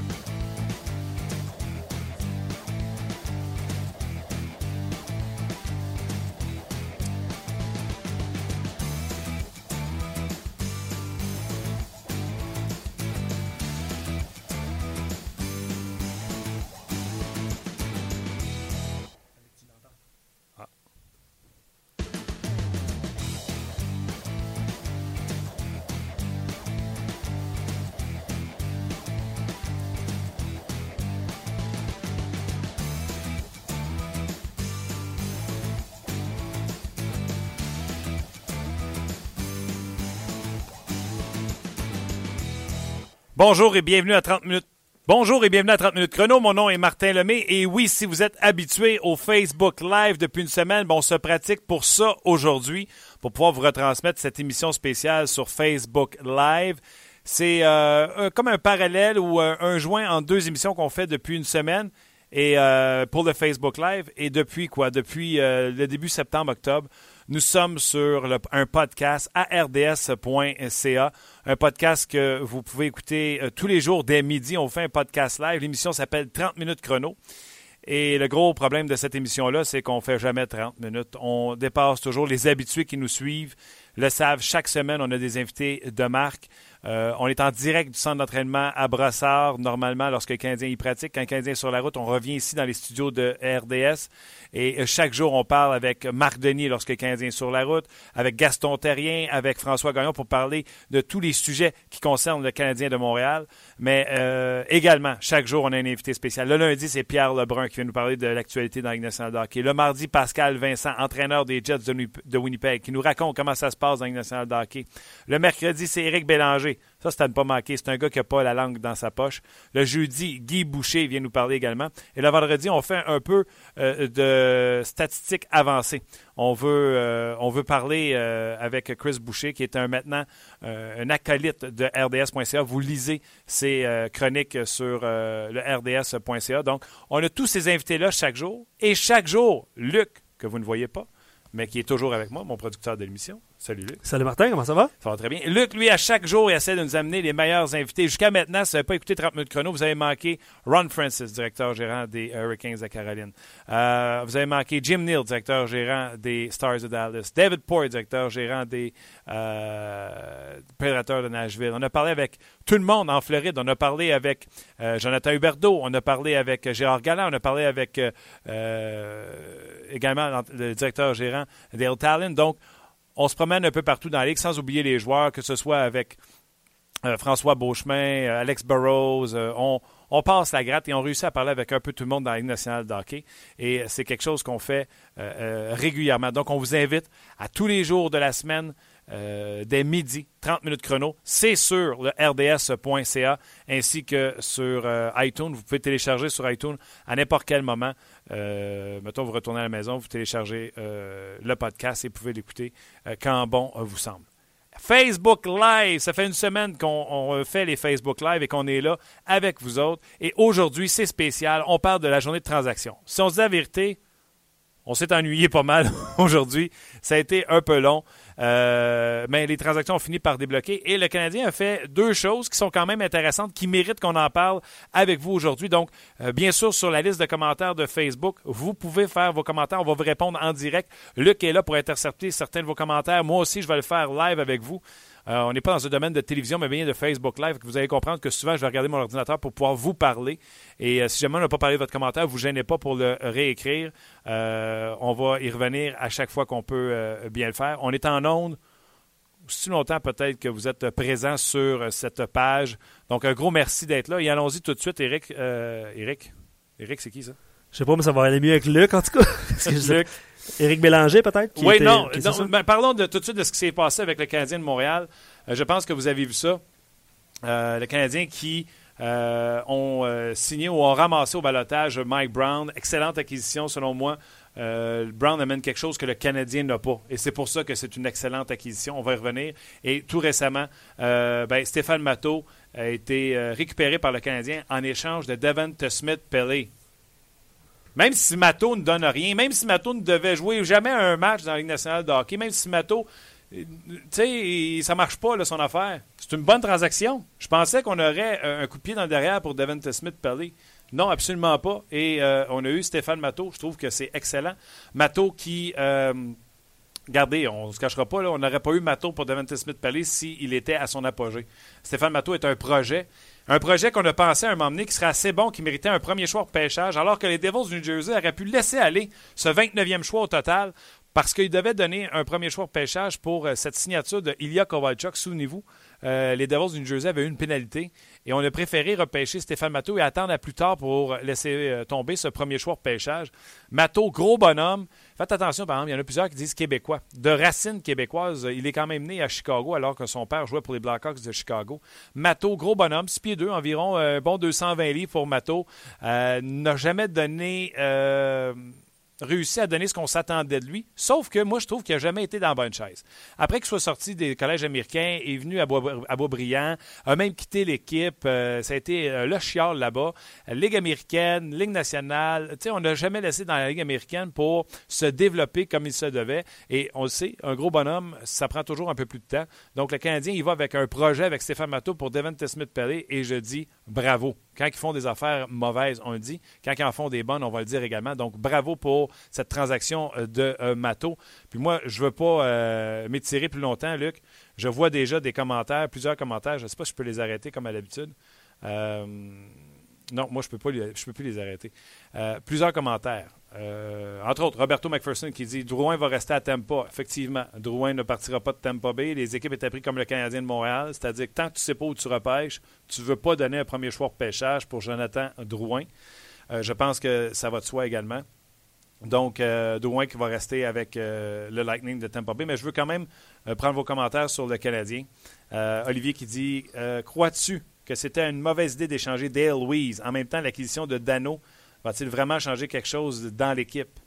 toi. Bonjour et bienvenue à 30 minutes. Bonjour et bienvenue à 30 minutes chrono. Mon nom est Martin Lemay et oui, si vous êtes habitué au Facebook Live depuis une semaine, bon, on se pratique pour ça aujourd'hui pour pouvoir vous retransmettre cette émission spéciale sur Facebook Live. C'est euh, comme un parallèle ou un, joint en deux émissions qu'on fait depuis une semaine euh, pour le Facebook Live. Et depuis quoi? Depuis euh, le début septembre-octobre, nous sommes sur un podcast ards.ca, un podcast que vous pouvez écouter euh, tous les jours dès midi. On fait un podcast live. L'émission s'appelle 30 minutes chrono. Et le gros problème de cette émission-là, c'est qu'on ne fait jamais 30 minutes. On dépasse toujours. Les habitués qui nous suivent le savent. Chaque semaine, on a des invités de marque. Euh, on est en direct du centre d'entraînement à Brossard, normalement, lorsque le Canadien y pratique. Quand le Canadien est sur la route, on revient ici dans les studios de RDS. Et euh, chaque jour, on parle avec Marc Denis lorsque le Canadien est sur la route, avec Gaston Terrien, avec François Gagnon pour parler de tous les sujets qui concernent le Canadien de Montréal. Mais euh, également, chaque jour, on a un invité spécial. Le lundi, c'est Pierre Lebrun qui vient nous parler de l'actualité dans la nationale de hockey. Le mardi, Pascal Vincent, entraîneur des Jets de Winnipeg, qui nous raconte comment ça se passe dans la nationale de hockey. Le mercredi, c'est Éric Bélanger ça, c'est à ne pas manquer. C'est un gars qui n'a pas la langue dans sa poche. Le jeudi, Guy Boucher vient nous parler également. Et le vendredi, on fait un peu euh, de statistiques avancées. On veut, euh, parler euh, avec Chris Boucher, qui est maintenant un acolyte de RDS.ca. Vous lisez ses chroniques sur le RDS.ca. Donc, on a tous ces invités-là chaque jour. Et chaque jour, Luc, que vous ne voyez pas, mais qui est toujours avec moi, mon producteur de l'émission, Salut Luc. Salut Martin, comment ça va? Ça va très bien. Luc, lui, à chaque jour, il essaie de nous amener les meilleurs invités. Jusqu'à maintenant, si vous n'avez pas écouté 30 minutes chrono, vous avez manqué Ron Francis, directeur gérant des Hurricanes de Caroline. Euh, vous avez manqué Jim Neal, directeur gérant des Stars de Dallas. David Poy, directeur gérant des euh, Prédateurs de Nashville. On a parlé avec tout le monde en Floride. On a parlé avec euh, Jonathan Huberdeau. On a parlé avec Gérard Galland. On a parlé avec également le directeur gérant Dale Talon. Donc, on se promène un peu partout dans la ligue, sans oublier les joueurs, que ce soit avec euh, François Beauchemin, euh, Alex Burrows. Euh, on, passe la gratte et on réussit à parler avec un peu tout le monde dans la Ligue nationale de hockey. Et c'est quelque chose qu'on fait régulièrement. Donc, on vous invite à tous les jours de la semaine euh, dès midi, 30 minutes chrono. C'est sur le rds.ca ainsi que sur euh, iTunes. Vous pouvez télécharger sur iTunes à n'importe quel moment. Euh, mettons, vous retournez à la maison, vous téléchargez le podcast et vous pouvez l'écouter quand bon vous semble. Facebook Live, ça fait une semaine qu'on fait les Facebook Live et qu'on est là avec vous autres. Et aujourd'hui, c'est spécial. On parle de la journée de transaction. Si on se dit la vérité, on s'est ennuyé pas mal aujourd'hui. Ça a été un peu long. Euh, mais les transactions ont fini par débloquer. Et le Canadien a fait deux choses qui sont quand même intéressantes, qui méritent qu'on en parle avec vous aujourd'hui. Donc, euh, bien sûr, sur la liste de commentaires de Facebook, vous pouvez faire vos commentaires. On va vous répondre en direct. Luc est là pour intercepter certains de vos commentaires. Moi aussi, je vais le faire live avec vous. Euh, on n'est pas dans un domaine de télévision, mais bien de Facebook Live. Vous allez comprendre que souvent, je vais regarder mon ordinateur pour pouvoir vous parler. Et euh, si jamais on n'a pas parlé de votre commentaire, vous ne gênez pas pour le réécrire. Euh, on va y revenir à chaque fois qu'on peut bien le faire. On est en onde si longtemps peut-être que vous êtes présent sur cette page. Donc, un gros merci d'être là. Et allons-y tout de suite, Eric. Eric, Eric c'est qui ça? Je sais pas, mais ça va aller mieux avec Luc, en tout cas. Luc. Éric Bélanger, peut-être? Oui, non. Ben, parlons de, tout de suite de ce qui s'est passé avec le Canadien de Montréal. Euh, je pense que vous avez vu ça. Euh, le Canadien qui euh, ont signé ou ont ramassé au balotage Mike Brown. Excellente acquisition, selon moi. Brown amène quelque chose que le Canadien n'a pas. Et c'est pour ça que c'est une excellente acquisition. On va y revenir. Et tout récemment, ben, Stéphane Matteau a été récupéré par le Canadien en échange de Devon Smith-Pellet. Même si Mato ne donne rien, même si Mato ne devait jouer jamais un match dans la Ligue nationale de hockey, même si Mato tu sais, ça marche pas, là, son affaire. C'est une bonne transaction. Je pensais qu'on aurait un coup de pied dans le derrière pour Devonta Smith-Pelly. Non, absolument pas. Et on a eu Stéphane Matteau. Je trouve que c'est excellent. Matteau qui Regardez, on ne se cachera pas, on n'aurait pas eu Matteau pour Devante Smith-Pelly s'il était à son apogée. Stéphane Matteau est un projet. Un projet qu'on a pensé à un moment donné qui serait assez bon, qui méritait un premier choix au pêchage, alors que les Devils du New Jersey auraient pu laisser aller ce 29e choix au total parce qu'ils devaient donner un premier choix au pêchage pour euh, cette signature de Ilya Kovalchuk. Souvenez-vous, euh, les Devils du New Jersey avaient eu une pénalité et on a préféré repêcher Stéphane Matteau et attendre à plus tard pour laisser euh, tomber ce premier choix au pêchage. Matteau, gros bonhomme. Faites attention, par exemple, il y en a plusieurs qui disent québécois. De racines québécoises, il est quand même né à Chicago alors que son père jouait pour les Blackhawks de Chicago. Matteau, gros bonhomme, 6 pieds 2, environ un bon 220 livres pour Matteau. Euh, n'a jamais donné réussi à donner ce qu'on s'attendait de lui. Sauf que moi, je trouve qu'il n'a jamais été dans la bonne chaise. Après qu'il soit sorti des collèges américains, est venu à, Beaubriand, a même quitté l'équipe. Euh, ça a été euh, le chiard là-bas. Ligue américaine, Ligue nationale. Tu sais, on n'a jamais laissé dans la Ligue américaine pour se développer comme il se devait. Et on le sait, un gros bonhomme, ça prend toujours un peu plus de temps. Donc, le Canadien, il va avec un projet avec Stéphane Matteau pour Devante Smith-Pellet et je dis bravo. Quand ils font des affaires mauvaises, on le dit. Quand ils en font des bonnes, on va le dire également. Donc, bravo pour cette transaction euh, de euh, Mato. Puis moi, je ne veux pas euh, m'étirer plus longtemps, Luc. Je vois déjà des commentaires, plusieurs commentaires. Je ne sais pas si je peux les arrêter comme à l'habitude. non, moi, je ne peux, peux plus les arrêter. plusieurs commentaires. Entre autres, Roberto McPherson qui dit Drouin va rester à Tampa. Effectivement, Drouin ne partira pas de Tampa Bay. Les équipes étaient prises comme le Canadien de Montréal. C'est-à-dire que tant que tu ne sais pas où tu repêches, tu ne veux pas donner un premier choix de pêchage pour Jonathan Drouin. je pense que ça va de soi également. Donc, euh, Drouin qui va rester avec euh, le Lightning de Tampa Bay. Mais je veux quand même euh, prendre vos commentaires sur le Canadien. Euh, Olivier qui dit Crois-tu que c'était une mauvaise idée d'échanger Dale Louise en même temps l'acquisition de Dano Va-t-il vraiment changer quelque chose dans l'équipe?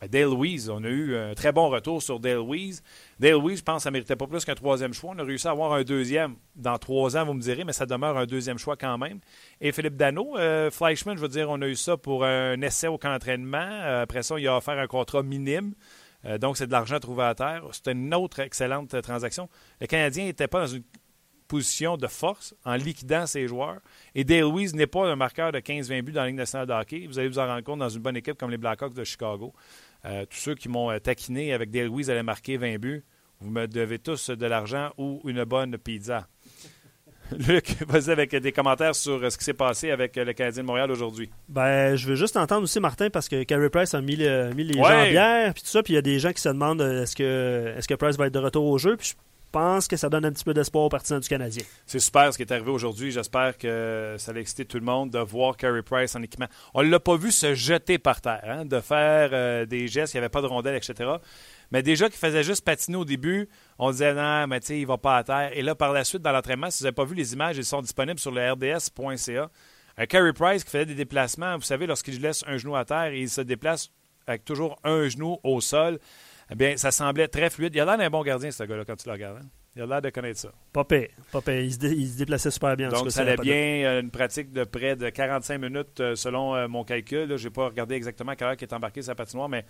Ben, Dale Louise, on a eu un très bon retour sur Dale Louise. Dale Louise, je pense ça ne méritait pas plus qu'un troisième choix. On a réussi à avoir un deuxième dans trois ans, vous me direz, mais ça demeure un deuxième choix quand même. Et Philippe Dano, euh, Fleischmann, je veux dire, on a eu ça pour un essai au camp d'entraînement. Euh, après ça, il a offert un contrat minime. Euh, donc, c'est de l'argent trouvé à terre. C'était une autre excellente transaction. Le Canadien n'était pas dans une position de force en liquidant ses joueurs. Et Dale Louise n'est pas un marqueur de 15-20 buts dans la Ligue nationale de hockey. Vous allez vous en rendre compte dans une bonne équipe comme les Blackhawks de Chicago. Euh, tous ceux qui m'ont euh, taquiné avec Dale Louise allaient marquer 20 buts, vous me devez tous de l'argent ou une bonne pizza. Luc, vas-y avec des commentaires sur euh, ce qui s'est passé avec le Canadien de Montréal aujourd'hui. Ben, je veux juste entendre aussi Martin parce que Carey Price a mis, les jambières puis tout ça, puis il y a des gens qui se demandent est-ce que est-ce que Price va être de retour au jeu, puis pense que ça donne un petit peu d'espoir aux partisans du Canadien? C'est super ce qui est arrivé aujourd'hui. J'espère que ça va exciter tout le monde de voir Carey Price en équipement. On ne l'a pas vu se jeter par terre, hein, de faire euh, des gestes, il n'y avait pas de rondelles, etc. Mais déjà qu'il faisait juste patiner au début, on disait non, mais tu sais, il va pas à terre. Et là, par la suite, dans l'entraînement, si vous n'avez pas vu les images, ils sont disponibles sur le rds.ca. Un Carey Price qui faisait des déplacements, vous savez, lorsqu'il laisse un genou à terre, il se déplace avec toujours un genou au sol eh bien, ça semblait très fluide. Il a l'air d'un bon gardien, ce gars-là, quand tu le regardes. Hein. Il a l'air de connaître ça. Pas pire. Il, se déplaçait super bien. Donc, ça allait bien. Euh, une pratique de près de 45 minutes euh, selon euh, mon calcul. Je n'ai pas regardé exactement à quelle heure il est embarqué sa patinoire, mais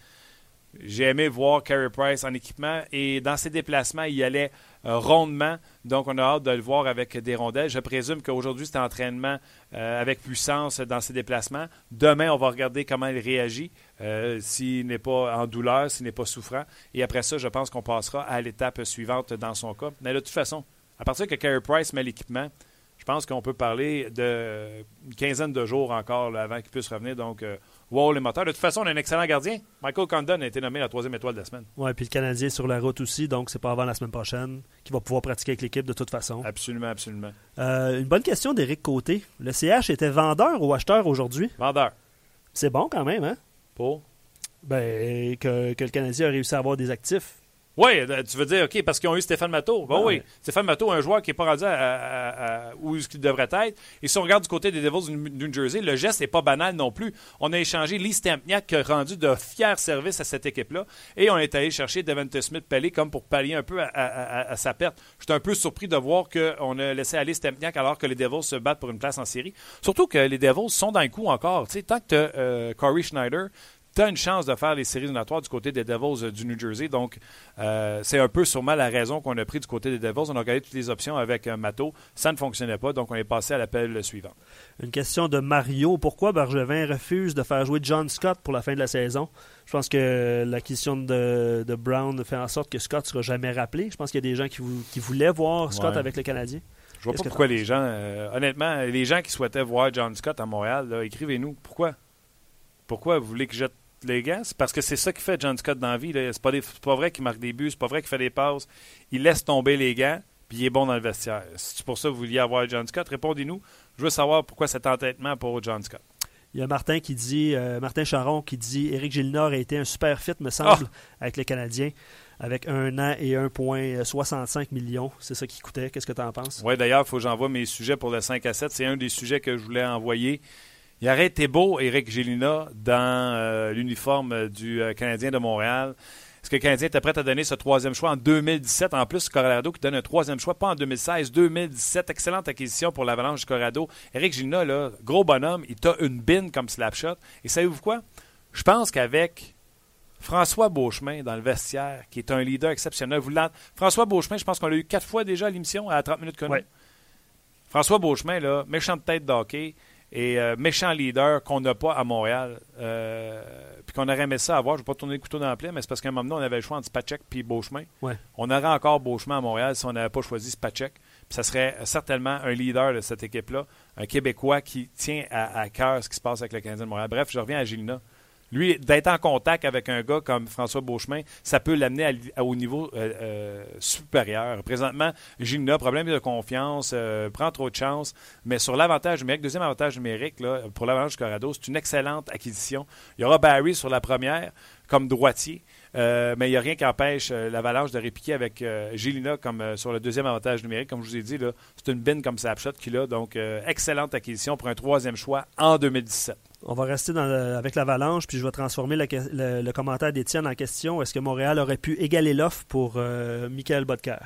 j'ai aimé voir Carey Price en équipement et dans ses déplacements, il allait euh, rondement. Donc, on a hâte de le voir avec des rondelles. Je présume qu'aujourd'hui, c'est entraînement euh, avec puissance dans ses déplacements. Demain, on va regarder comment il réagit, euh, s'il n'est pas en douleur, s'il n'est pas souffrant. Et après ça, je pense qu'on passera à l'étape suivante dans son cas. Mais de toute façon, à partir que Carey Price met l'équipement, je pense qu'on peut parler d'une quinzaine de jours encore avant qu'il puisse revenir. Donc, wow les moteurs. De toute façon, on a un excellent gardien. Michael Condon a été nommé la troisième étoile de la semaine. Oui, puis le Canadien est sur la route aussi, donc c'est pas avant la semaine prochaine qu'il va pouvoir pratiquer avec l'équipe de toute façon. Absolument, absolument. Euh, une bonne question d'Éric Côté. Le CH était vendeur ou acheteur aujourd'hui? Vendeur. C'est bon quand même, hein? Pour? Ben, que, que le Canadien a réussi à avoir des actifs. Oui, euh, tu veux dire, OK, parce qu'ils ont eu Stéphane Matteau. Ben oui, Stéphane Matteau, un joueur qui n'est pas rendu à, où il devrait être. Et si on regarde du côté des Devils du New Jersey, le geste n'est pas banal non plus. On a échangé Lee Stempniak qui a rendu de fiers services à cette équipe-là. Et on est allé chercher Devante Smith-Pelly comme pour pallier un peu à, sa perte. J'étais un peu surpris de voir qu'on a laissé aller Stempniak alors que les Devils se battent pour une place en série. Surtout que les Devils sont dans le coup encore. Tu sais, tant que tu as euh, Corey Schneider, tu as une chance de faire les séries éliminatoires du côté des Devils du New Jersey. Donc, c'est un peu sûrement la raison qu'on a pris du côté des Devils. On a regardé toutes les options avec Mato. Ça ne fonctionnait pas, donc on est passé à l'appel suivant. Une question de Mario. Pourquoi Bergevin refuse de faire jouer John Scott pour la fin de la saison? Je pense que l'acquisition de, de, Brown fait en sorte que Scott ne sera jamais rappelé. Je pense qu'il y a des gens qui, qui voulaient voir Scott avec le Canadien. Je vois pas pourquoi les gens, euh, honnêtement, les gens qui souhaitaient voir John Scott à Montréal, écrivez-nous. Pourquoi? Pourquoi vous voulez que je jette les gars? C'est parce que c'est ça qui fait John Scott dans la vie. C'est pas, pas vrai qu'il marque des buts, c'est pas vrai qu'il fait des passes. Il laisse tomber les gants, puis il est bon dans le vestiaire. C'est pour ça que vous vouliez avoir John Scott. Répondez-nous. Je veux savoir pourquoi cet entêtement pour John Scott. Il y a Martin qui dit, euh, Martin Charon qui dit Éric Gilnor a été un super fit, me semble, ah! avec les Canadiens, avec un an et 1,65 millions. C'est ça qui coûtait. Qu'est-ce que tu en penses? Oui, d'ailleurs, il faut que j'envoie mes sujets pour le 5 à 7. C'est un des sujets que je voulais envoyer. Il aurait été beau, Éric Gélina, dans euh, l'uniforme du euh, Canadien de Montréal. Est-ce que le Canadien était prêt à donner ce troisième choix en 2017? En plus, Colorado qui donne un troisième choix, pas en 2016, 2017. Excellente acquisition pour l'Avalanche du Colorado. Eric Gina, là, gros bonhomme, il t'a une bine comme slapshot. Et savez-vous quoi? Je pense qu'avec François Beauchemin dans le vestiaire, qui est un leader exceptionnel, vous François Beauchemin, je pense qu'on l'a eu quatre fois déjà à l'émission à 30 minutes connu. François Beauchemin, là, méchante tête d'hockey et euh, méchant leader qu'on n'a pas à Montréal. Euh, puis qu'on aurait aimé ça avoir. Je ne vais pas tourner le couteau dans la plaie, mais c'est parce qu'à un moment donné, on avait le choix entre Spacek et Beauchemin. On aurait encore Beauchemin à Montréal si on n'avait pas choisi Spacek. Puis ça serait certainement un leader de cette équipe-là, un Québécois qui tient à, à cœur ce qui se passe avec le Canadien de Montréal. Bref, je reviens à Gilina. Lui, d'être en contact avec un gars comme François Beauchemin, ça peut l'amener au niveau euh, euh, supérieur. Présentement, Gina, problème de confiance, euh, prend trop de chance, mais sur l'avantage numérique, deuxième avantage numérique là, pour l'Avalanche du Corrado, c'est une excellente acquisition. Il y aura Barry sur la première comme droitier. Mais il n'y a rien qui empêche l'Avalanche de répliquer avec Gélina comme sur le deuxième avantage numérique. Comme je vous ai dit, c'est une bin comme Snapshot qu'il a. Donc, excellente acquisition pour un troisième choix en 2017. On va rester avec l'avalanche, puis je vais transformer le, commentaire d'Étienne en question. Est-ce que Montréal aurait pu égaler l'offre pour euh, Michael Bodker?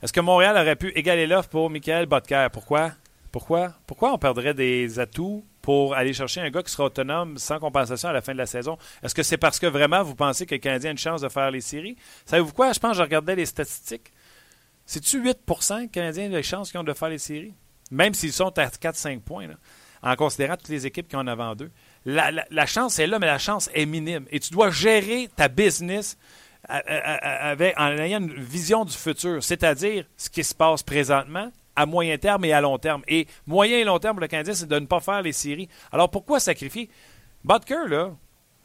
Est-ce que Montréal aurait pu égaler l'offre pour Michael Bodker? Pourquoi? Pourquoi? Pourquoi on perdrait des atouts pour aller chercher un gars qui sera autonome sans compensation à la fin de la saison? Est-ce que c'est parce que vraiment vous pensez que le Canadien a une chance de faire les séries? Savez-vous quoi? Je pense que je regardais les statistiques. C'est-tu 8 les Canadiens de chance qu'ils ont de faire les séries? Même s'ils sont à 4-5 points. En considérant toutes les équipes qui ont en avant d'eux. La, chance est là, mais la chance est minime. Et tu dois gérer ta business avec, en ayant une vision du futur, c'est-à-dire ce qui se passe présentement, à moyen terme et à long terme. Et moyen et long terme le Canadien, c'est de ne pas faire les séries. Alors pourquoi sacrifier? Butker, là,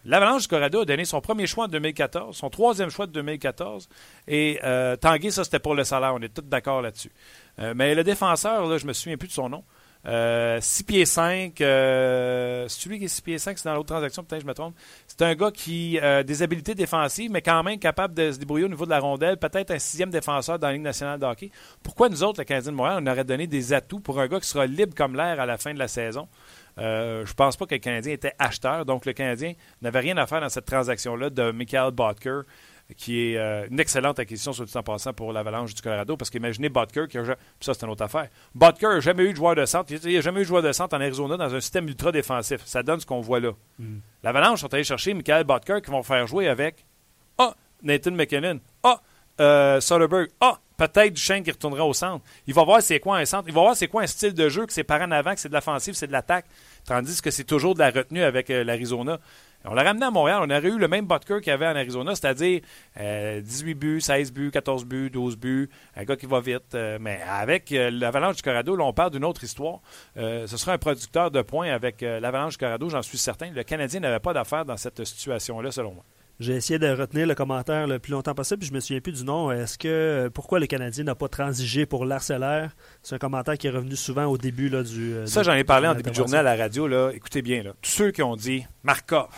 l'Avalanche du Corrado a donné son premier choix en 2014, son troisième choix de 2014. Et euh, Tanguy, ça c'était pour le salaire, on est tous d'accord là-dessus. Euh, mais le défenseur, là, je me souviens plus de son nom. 6 euh, pieds 5. Euh, c'est celui qui est 6 pieds 5, c'est dans l'autre transaction, peut-être je me trompe. C'est un gars qui a euh, des habiletés défensives, mais quand même capable de se débrouiller au niveau de la rondelle, peut-être un sixième défenseur dans la Ligue nationale de hockey. Pourquoi nous autres, le Canadien de Montréal, on aurait donné des atouts pour un gars qui sera libre comme l'air à la fin de la saison? Euh, je pense pas que le Canadien était acheteur, donc le Canadien n'avait rien à faire dans cette transaction-là de Michael Bodker qui est euh, une excellente acquisition sur le temps passant pour l'Avalanche du Colorado. Parce qu'imaginez Butker, qui a, ça c'est une autre affaire. Butker n'a jamais eu de joueur de centre. Il n'a jamais eu de joueur de centre en Arizona dans un système ultra défensif. Ça donne ce qu'on voit là. Mm. L'Avalanche sont allés chercher Michael Butker qui vont faire jouer avec Ah, Nathan McKinnon. Ah, euh, Soderbergh. Ah, peut-être Duchesne qui retournera au centre. Il va voir c'est quoi un centre. Il va voir c'est quoi un style de jeu que c'est par en avant, que c'est de l'offensive, c'est de l'attaque. Tandis que c'est toujours de la retenue avec euh, l'Arizona. On l'a ramené à Montréal. On aurait eu le même Butker qu'il y avait en Arizona, c'est-à-dire 18 euh, buts, 16 buts, 14 buts, 12 buts, un gars qui va vite. Euh, mais avec euh, l'Avalanche du Corrado, là, on parle d'une autre histoire. ce sera un producteur de points avec l'Avalanche du Corrado, j'en suis certain. Le Canadien n'avait pas d'affaires dans cette situation-là, selon moi. J'ai essayé de retenir le commentaire le plus longtemps possible, puis je me souviens plus du nom. Est-ce que pourquoi le Canadien n'a pas transigé pour l'Arcellaire? C'est un commentaire qui est revenu souvent au début là, du. Ça, j'en ai parlé en début de journée à la radio. Là. Écoutez bien, là. tous ceux qui ont dit Markov,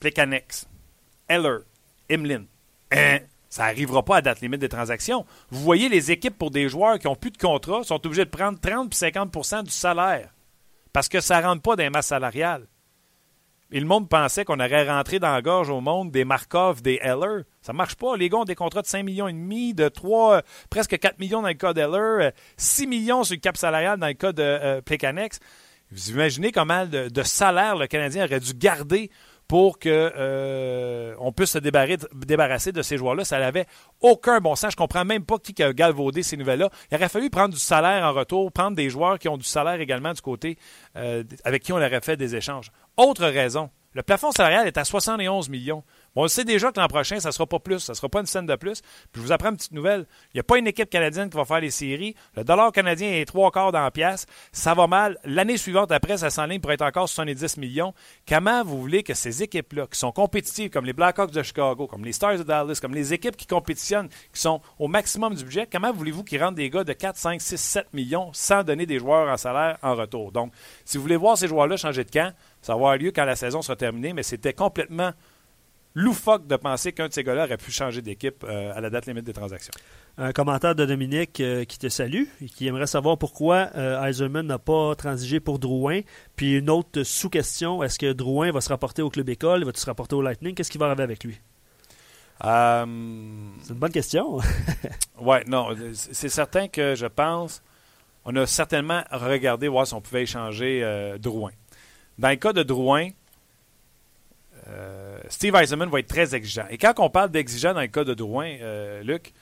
Plekanex, Eller, Emlin. Hein? Ça n'arrivera pas à date limite des transactions. Vous voyez, les équipes pour des joueurs qui n'ont plus de contrat sont obligés de prendre 30 et 50% du salaire parce que ça ne rentre pas dans les masses salariales. Et le monde pensait qu'on aurait rentré dans la gorge au monde des Markov, des Eller. Ça ne marche pas. Les gars ont des contrats de 5 millions et demi, de 3, presque 4 millions dans le cas d'Eller, 6 millions sur le cap salarial dans le cas de euh, Vous imaginez comment de, de salaire le Canadien aurait dû garder pour que euh, on puisse se débarrasser de ces joueurs-là. Ça n'avait aucun bon sens. Je comprends même pas qui a galvaudé ces nouvelles-là. Il aurait fallu prendre du salaire en retour, prendre des joueurs qui ont du salaire également du côté euh, avec qui on aurait fait des échanges. Autre raison, le plafond salarial est à 71 millions. Bon, on sait déjà que l'an prochain, ça ne sera pas plus. Ça ne sera pas une scène de plus. Puis je vous apprends une petite nouvelle. Il n'y a pas une équipe canadienne qui va faire les séries. Le dollar canadien est trois quarts dans la pièce. Ça va mal. L'année suivante, après, ça s'enligne pour être encore 70 millions. Comment vous voulez que ces équipes-là, qui sont compétitives, comme les Blackhawks de Chicago, comme les Stars de Dallas, comme les équipes qui compétitionnent, qui sont au maximum du budget, comment voulez-vous qu'ils rendent des gars de 4, 5, 6, 7 millions sans donner des joueurs en salaire en retour? Donc, si vous voulez voir ces joueurs-là changer de camp, ça va avoir lieu quand la saison sera terminée, mais c'était complètement loufoque de penser qu'un de ces gars-là aurait pu changer d'équipe euh, à la date limite des transactions. Un commentaire de Dominique euh, qui te salue et qui aimerait savoir pourquoi euh, n'a pas transigé pour Drouin. Puis une autre sous-question, est-ce que Drouin va se rapporter au club école, va-t-il se rapporter au Lightning? Qu'est-ce qui va arriver avec lui? C'est une bonne question. oui, non, c'est certain que je pense, on a certainement regardé voir si on pouvait échanger Drouin. Dans le cas de Drouin, euh, Steve Eisenman va être très exigeant. Et quand on parle d'exigeant dans le cas de Drouin, euh, Luc,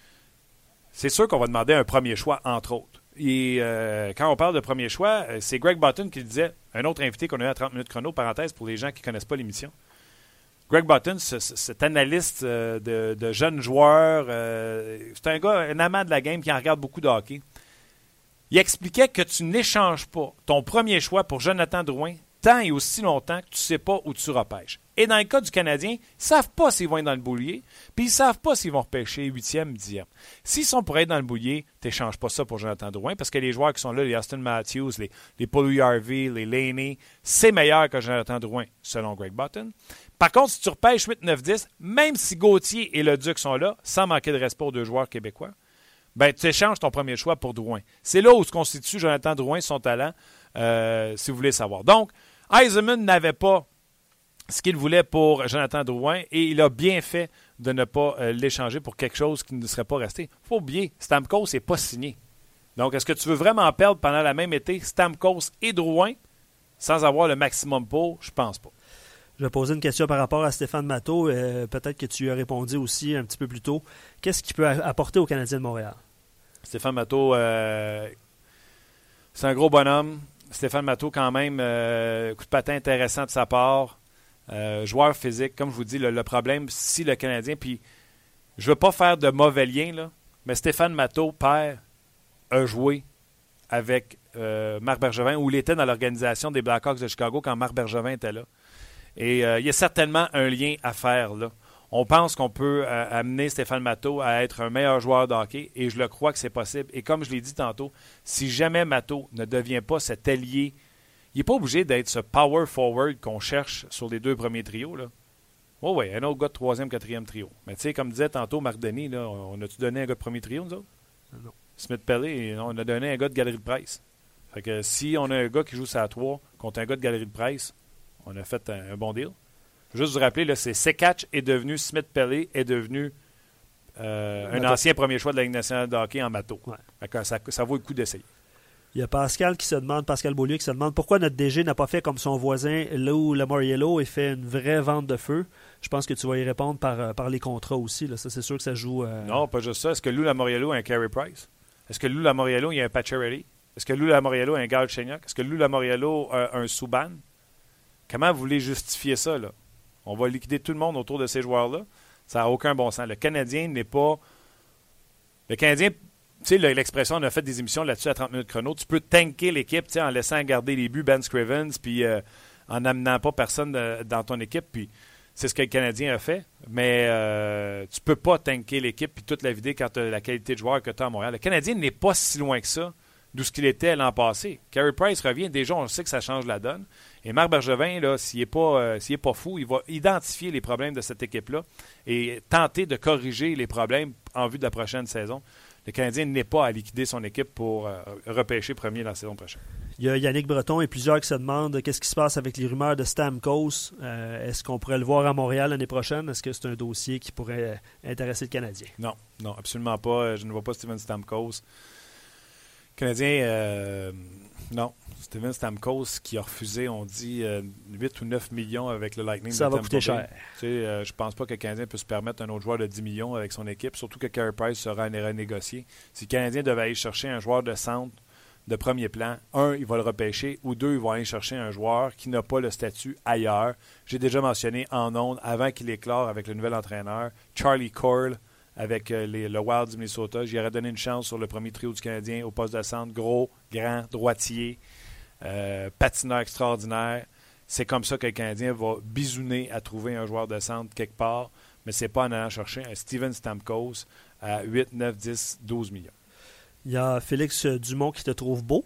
c'est sûr qu'on va demander un premier choix, entre autres. Et euh, quand on parle de premier choix, c'est Greg Button qui le disait, un autre invité qu'on a eu à 30 minutes chrono, parenthèse pour les gens qui ne connaissent pas l'émission. Greg Button, cet analyste de, de, jeunes joueurs, c'est un gars, un amant de la game qui en regarde beaucoup de hockey. Il expliquait que tu n'échanges pas ton premier choix pour Jonathan Drouin tant et aussi longtemps que tu ne sais pas où tu repêches. Et dans le cas du Canadien, ils ne savent pas s'ils vont être dans le boulier, puis ils ne savent pas s'ils vont repêcher 8e, 10e. S'ils sont pour être dans le boulier, tu n'échanges pas ça pour Jonathan Drouin, parce que les joueurs qui sont là, les Austin Matthews, les, les Paul Harvey, les Laney, c'est meilleur que Jonathan Drouin, selon Greg Button. Par contre, si tu repêches 8, 9, 10, même si Gauthier et le Duc sont là, sans manquer de respect aux deux joueurs québécois, ben, tu échanges ton premier choix pour Drouin. C'est là où se constitue Jonathan Drouin, son talent, euh, si vous voulez savoir. Donc, Eisenman n'avait pas ce qu'il voulait pour Jonathan Drouin et il a bien fait de ne pas euh, l'échanger pour quelque chose qui ne serait pas resté. Il faut oublier, Stamkos n'est pas signé. Donc, est-ce que tu veux vraiment perdre pendant la même été Stamkos et Drouin sans avoir le maximum pour? Je pense pas. Je vais poser une question par rapport à Stéphane Matteau. Euh, peut-être que tu y as répondu aussi un petit peu plus tôt. Qu'est-ce qu'il peut apporter aux Canadiens de Montréal? Stéphane Matteau, euh, c'est un gros bonhomme. Stéphane Matteau, quand même, coup de patin intéressant de sa part. Euh, joueur physique, comme je vous dis, le, problème, si le Canadien, puis je veux pas faire de mauvais lien, là, mais Stéphane Matteau, père, a joué avec euh, Marc Bergevin, où il était dans l'organisation des Blackhawks de Chicago quand Marc Bergevin était là. Et euh, il y a certainement un lien à faire là. On pense qu'on peut amener Stéphane Matteau à être un meilleur joueur de hockey et je le crois que c'est possible. Et comme je l'ai dit tantôt, si jamais Matteau ne devient pas cet allié il n'est pas obligé d'être ce power forward qu'on cherche sur les deux premiers trios. Là. Oh oui, un autre gars de troisième, quatrième trio. Mais tu sais, comme disait tantôt Marc Denis, là, on a-tu donné un gars de premier trio, nous autres? Non. Smith Pellet, on a donné un gars de galerie de presse. Fait que si on a un gars qui joue ça à trois contre un gars de galerie de presse, on a fait un, bon deal. Juste vous rappeler, là, c'est Sekatch est devenu Smith Pellet est devenu euh, un ancien premier choix de la Ligue nationale de hockey en bateau. Ça, ça vaut le coup d'essayer. Il y a Pascal qui se demande, Pascal Beaulieu qui se demande pourquoi notre DG n'a pas fait comme son voisin Lou Lamoriello et fait une vraie vente de feu. Je pense que tu vas y répondre par, euh, par les contrats aussi. Là. Ça, c'est sûr que ça joue. Euh, non, pas juste ça. Est-ce que Lou Lamoriello a un Carey Price? Est-ce que Lou Lamoriello a un Pacioretty? Est-ce que Lou Lamoriello a un Gal Chenyok? Est-ce que Lou Lamoriello a un Souban? Comment vous voulez justifier ça? Là? On va liquider tout le monde autour de ces joueurs-là. Ça n'a aucun bon sens. Le Canadien n'est pas. Le Canadien tu sais, l'expression, on a fait des émissions là-dessus à 30 minutes chrono. Tu peux tanker l'équipe en laissant garder les buts Ben Scrivens, puis euh, en n'amenant pas personne dans ton équipe. Puis c'est ce que le Canadien a fait. Mais euh, tu peux pas tanker l'équipe puis toute la vider quand tu as la qualité de joueur que tu as à Montréal. Le Canadien n'est pas si loin que ça d'où ce qu'il était l'an passé. Carey Price revient. Déjà, on sait que ça change la donne. Et Marc Bergevin, s'il n'est pas, euh, pas fou, il va identifier les problèmes de cette équipe-là et tenter de corriger les problèmes en vue de la prochaine saison le Canadien n'est pas à liquider son équipe pour euh, repêcher premier la saison prochaine. Il y a Yannick Breton et plusieurs qui se demandent qu'est-ce qui se passe avec les rumeurs de Stamkos. Euh, est-ce qu'on pourrait le voir à Montréal l'année prochaine? Est-ce que c'est un dossier qui pourrait intéresser le Canadien? Non, non, absolument pas. Je ne vois pas Steven Stamkos. Canadien, euh, Non. Steven Stamkos qui a refusé, on dit, 8 euh, ou 9 millions avec le Lightning. Ça va coûter cher. Tu sais, euh, je pense pas que le Canadien peut se permettre un autre joueur de 10 millions avec son équipe, surtout que Carey Price sera renégocié. Si le Canadien devait aller chercher un joueur de centre de premier plan, un, il va le repêcher, ou deux, il va aller chercher un joueur qui n'a pas le statut ailleurs. J'ai déjà mentionné en ondes, avant qu'il éclore avec le nouvel entraîneur, Charlie Cole avec euh, les, le Wild du Minnesota. J'y aurais donné une chance sur le premier trio du Canadien au poste de centre. Gros, grand, droitier, euh, patineur extraordinaire. C'est comme ça que le Canadien va bisouner à trouver un joueur de centre quelque part, mais c'est pas en allant chercher un Steven Stamkos à 8, 9, 10, 12 millions. Il y a Félix Dumont qui te trouve beau.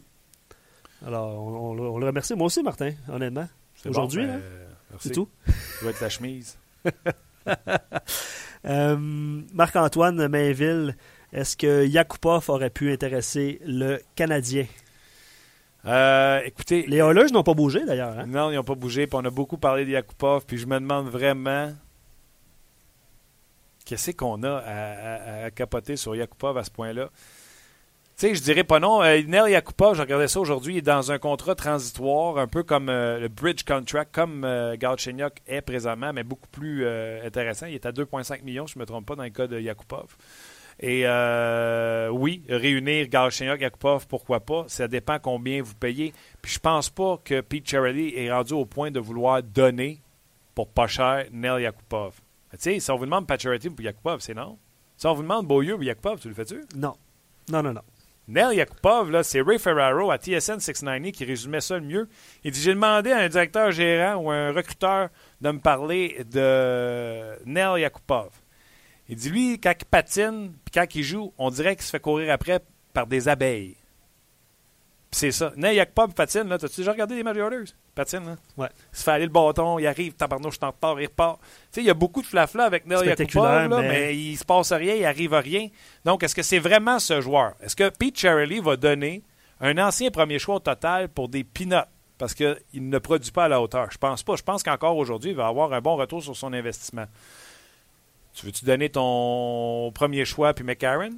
Alors, on, le remercie. Moi aussi, Martin, honnêtement. Aujourd'hui, ben, c'est tout? Ça doit être la chemise. Euh, Marc-Antoine Mainville, est-ce que Yakupov aurait pu intéresser le Canadien? Euh, écoutez. Les Oilers n'ont pas bougé d'ailleurs. Hein? Non, ils n'ont pas bougé. Puis on a beaucoup parlé de Yakupov. Puis je me demande vraiment qu'est-ce qu'on a à, capoter sur Yakupov à ce point-là. Sais, je dirais pas non. Euh, Nel Yakupov, je regardais ça aujourd'hui, il est dans un contrat transitoire, un peu comme euh, le bridge contract, comme euh, est présentement, mais beaucoup plus euh, intéressant. Il est à 2,5 millions, je ne me trompe pas, dans le cas de Yakupov. Et oui, réunir Galchenyuk, Yakupov, pourquoi pas? Ça dépend combien vous payez. Puis je pense pas que Pete Charity est rendu au point de vouloir donner pour pas cher Nel Yakupov. Tu sais, si on vous demande Charity pour Yakupov, c'est non. Si on vous demande Beaulieu pour Yakupov, tu le fais-tu? Non. Non, non, non. Nel Yakupov, c'est Ray Ferraro à TSN 690 qui résumait ça le mieux. Il dit J'ai demandé à un directeur gérant ou un recruteur de me parler de Nel Yakupov. Il dit Lui, quand il patine, puis quand il joue, on dirait qu'il se fait courir après par des abeilles c'est ça. Nel Yakupov patine, là. T'as-tu déjà regardé les matchs Oilers? Patine, là. Ouais. Il se fait aller le bâton, il arrive, tabarnouche, je t'en repars, il repart. Tu sais, il y a beaucoup de flafla avec Nel Yakupov, là, mais... mais... il se passe rien, il arrive à rien. Donc, est-ce que c'est vraiment ce joueur? Est-ce que Pete Charlie va donner un ancien premier choix au total pour des peanuts? Parce qu'il ne produit pas à la hauteur. Je pense pas. Je pense qu'encore aujourd'hui, il va avoir un bon retour sur son investissement. Tu veux-tu donner ton premier choix puis McCarron?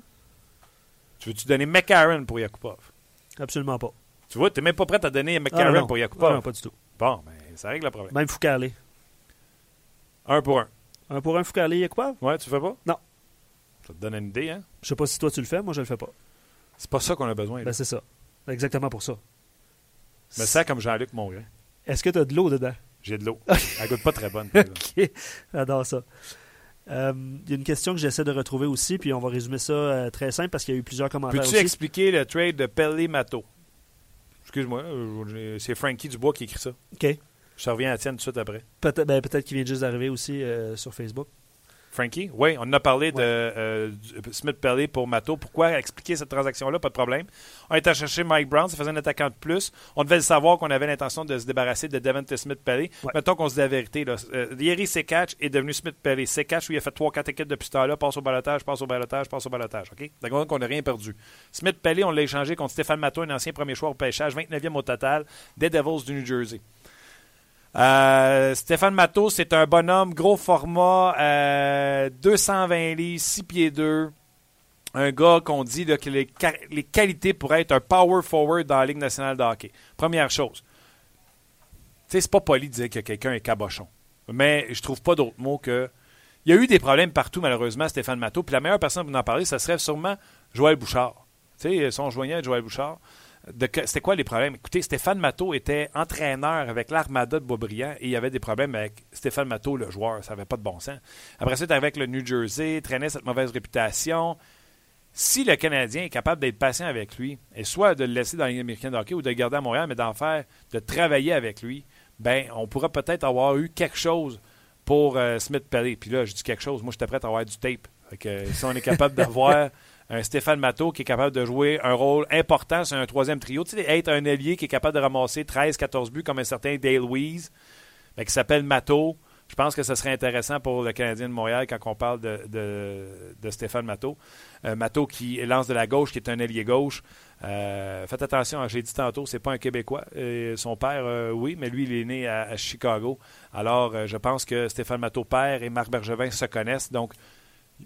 Tu veux-tu donner McCarron pour Yakupov? Absolument pas. Tu vois, tu n'es même pas prêt à donner ah, McCarron pour Yakupov. Non, pas du tout. Bon, mais ben, ça règle le problème. Même Foucarlé. Un pour un. Un pour un Foucarlé Yakupov? Ouais, tu le fais pas? Non. Ça te donne une idée, hein? Je sais pas si toi tu le fais, moi je le fais pas. C'est pas ça qu'on a besoin. Ben, c'est ça. Exactement pour ça. Mais ça comme Jean-Luc Mongrain. Est-ce que tu as de l'eau dedans? J'ai de l'eau. Elle goûte pas très bonne. ok, j'adore ça. Euh, il y a une question que j'essaie de retrouver aussi, puis on va résumer ça euh, très simple parce qu'il y a eu plusieurs commentaires. Peux-tu expliquer le trade de Pelly Mato Excuse-moi, euh, c'est Frankie Dubois qui écrit ça. OK. Je reviens à la tienne tout de suite après. Peut-être ben, peut qu'il vient juste d'arriver aussi sur Facebook. Frankie? Oui, on a parlé de euh, Smith Pelly pour Mato. Pourquoi expliquer cette transaction-là? Pas de problème. On était chercher Mike Brown, ça faisait un attaquant de plus. On devait le savoir qu'on avait l'intention de se débarrasser de Devante Smith Pelly. Mettons qu'on se dit la vérité. Là. Euh, Yeri Sekach est devenu Smith Pelly. Sekach, où il a fait 3-4 équipes depuis ce temps-là, passe au balotage, passe au balotage, passe au balotage. OK? D'accord qu'on n'a rien perdu. Smith Pelly, on l'a échangé contre Stéphane Mato, un ancien premier choix au pêchage, 29e au total, des Devils du New Jersey. Euh, Stéphane Matos, c'est un bonhomme, gros format, 220 euh, livres, 6 pieds 2. Un gars qu'on dit que les, qualités pourraient être un power forward dans la Ligue nationale de hockey. Première chose. C'est pas poli de dire que quelqu'un est cabochon. Mais je trouve pas d'autre mot que. Il y a eu des problèmes partout, malheureusement, Stéphane Matos. Puis la meilleure personne pour en parler, ça serait sûrement Joël Bouchard. Tu sais, son joignant Joël Bouchard. C'était quoi les problèmes? Écoutez, Stéphane Matteau était entraîneur avec l'Armada de Beaubriand et il y avait des problèmes avec Stéphane Matteau, le joueur. Ça n'avait pas de bon sens. Après ça, avec le New Jersey, traînait cette mauvaise réputation. Si le Canadien est capable d'être patient avec lui, et soit de le laisser dans l'Union américaine de hockey ou de le garder à Montréal, mais d'en faire, de travailler avec lui, ben on pourrait peut-être avoir eu quelque chose pour euh, Smith Pelly. Puis là, je dis quelque chose. Moi, j'étais prêt à avoir du tape. si on est capable d'avoir un Stéphane Matteau qui est capable de jouer un rôle important sur un troisième trio. Tu sais, être un allié qui est capable de ramasser 13-14 buts comme un certain Dale Weiss, mais qui s'appelle Matteau. Je pense que ce serait intéressant pour le Canadien de Montréal quand on parle de, Stéphane Matteau. Euh, qui lance de la gauche, qui est un ailier gauche. Euh, faites attention, j'ai dit tantôt, c'est pas un Québécois. son père, euh, oui, mais lui, il est né à, à Chicago. Alors, je pense que Stéphane Matteau père et Marc Bergevin se connaissent. Donc,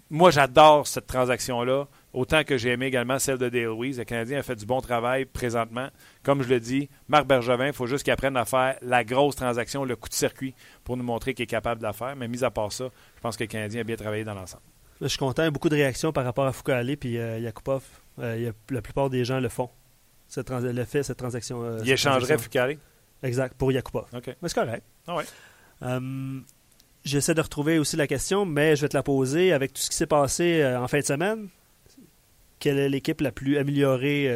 moi, j'adore cette transaction-là autant que j'ai aimé également celle de Dale Weiss. Le Canadien a fait du bon travail présentement. Comme je le dis, Marc Bergevin, il faut juste qu'il apprenne à faire la grosse transaction, le coup de circuit, pour nous montrer qu'il est capable de la faire. Mais mis à part ça, je pense que le Canadien a bien travaillé dans l'ensemble. Je suis content. Beaucoup de réactions par rapport à Foucault et euh, Yakupov. Euh, la plupart des gens le font. Cette le fait, cette transaction. Euh, il échangerait Foucault Exact, pour Yakupov. Mais c'est correct. Ah ouais. Hum, j'essaie de retrouver aussi la question, mais je vais te la poser. Avec tout ce qui s'est passé en fin de semaine, quelle est l'équipe la plus améliorée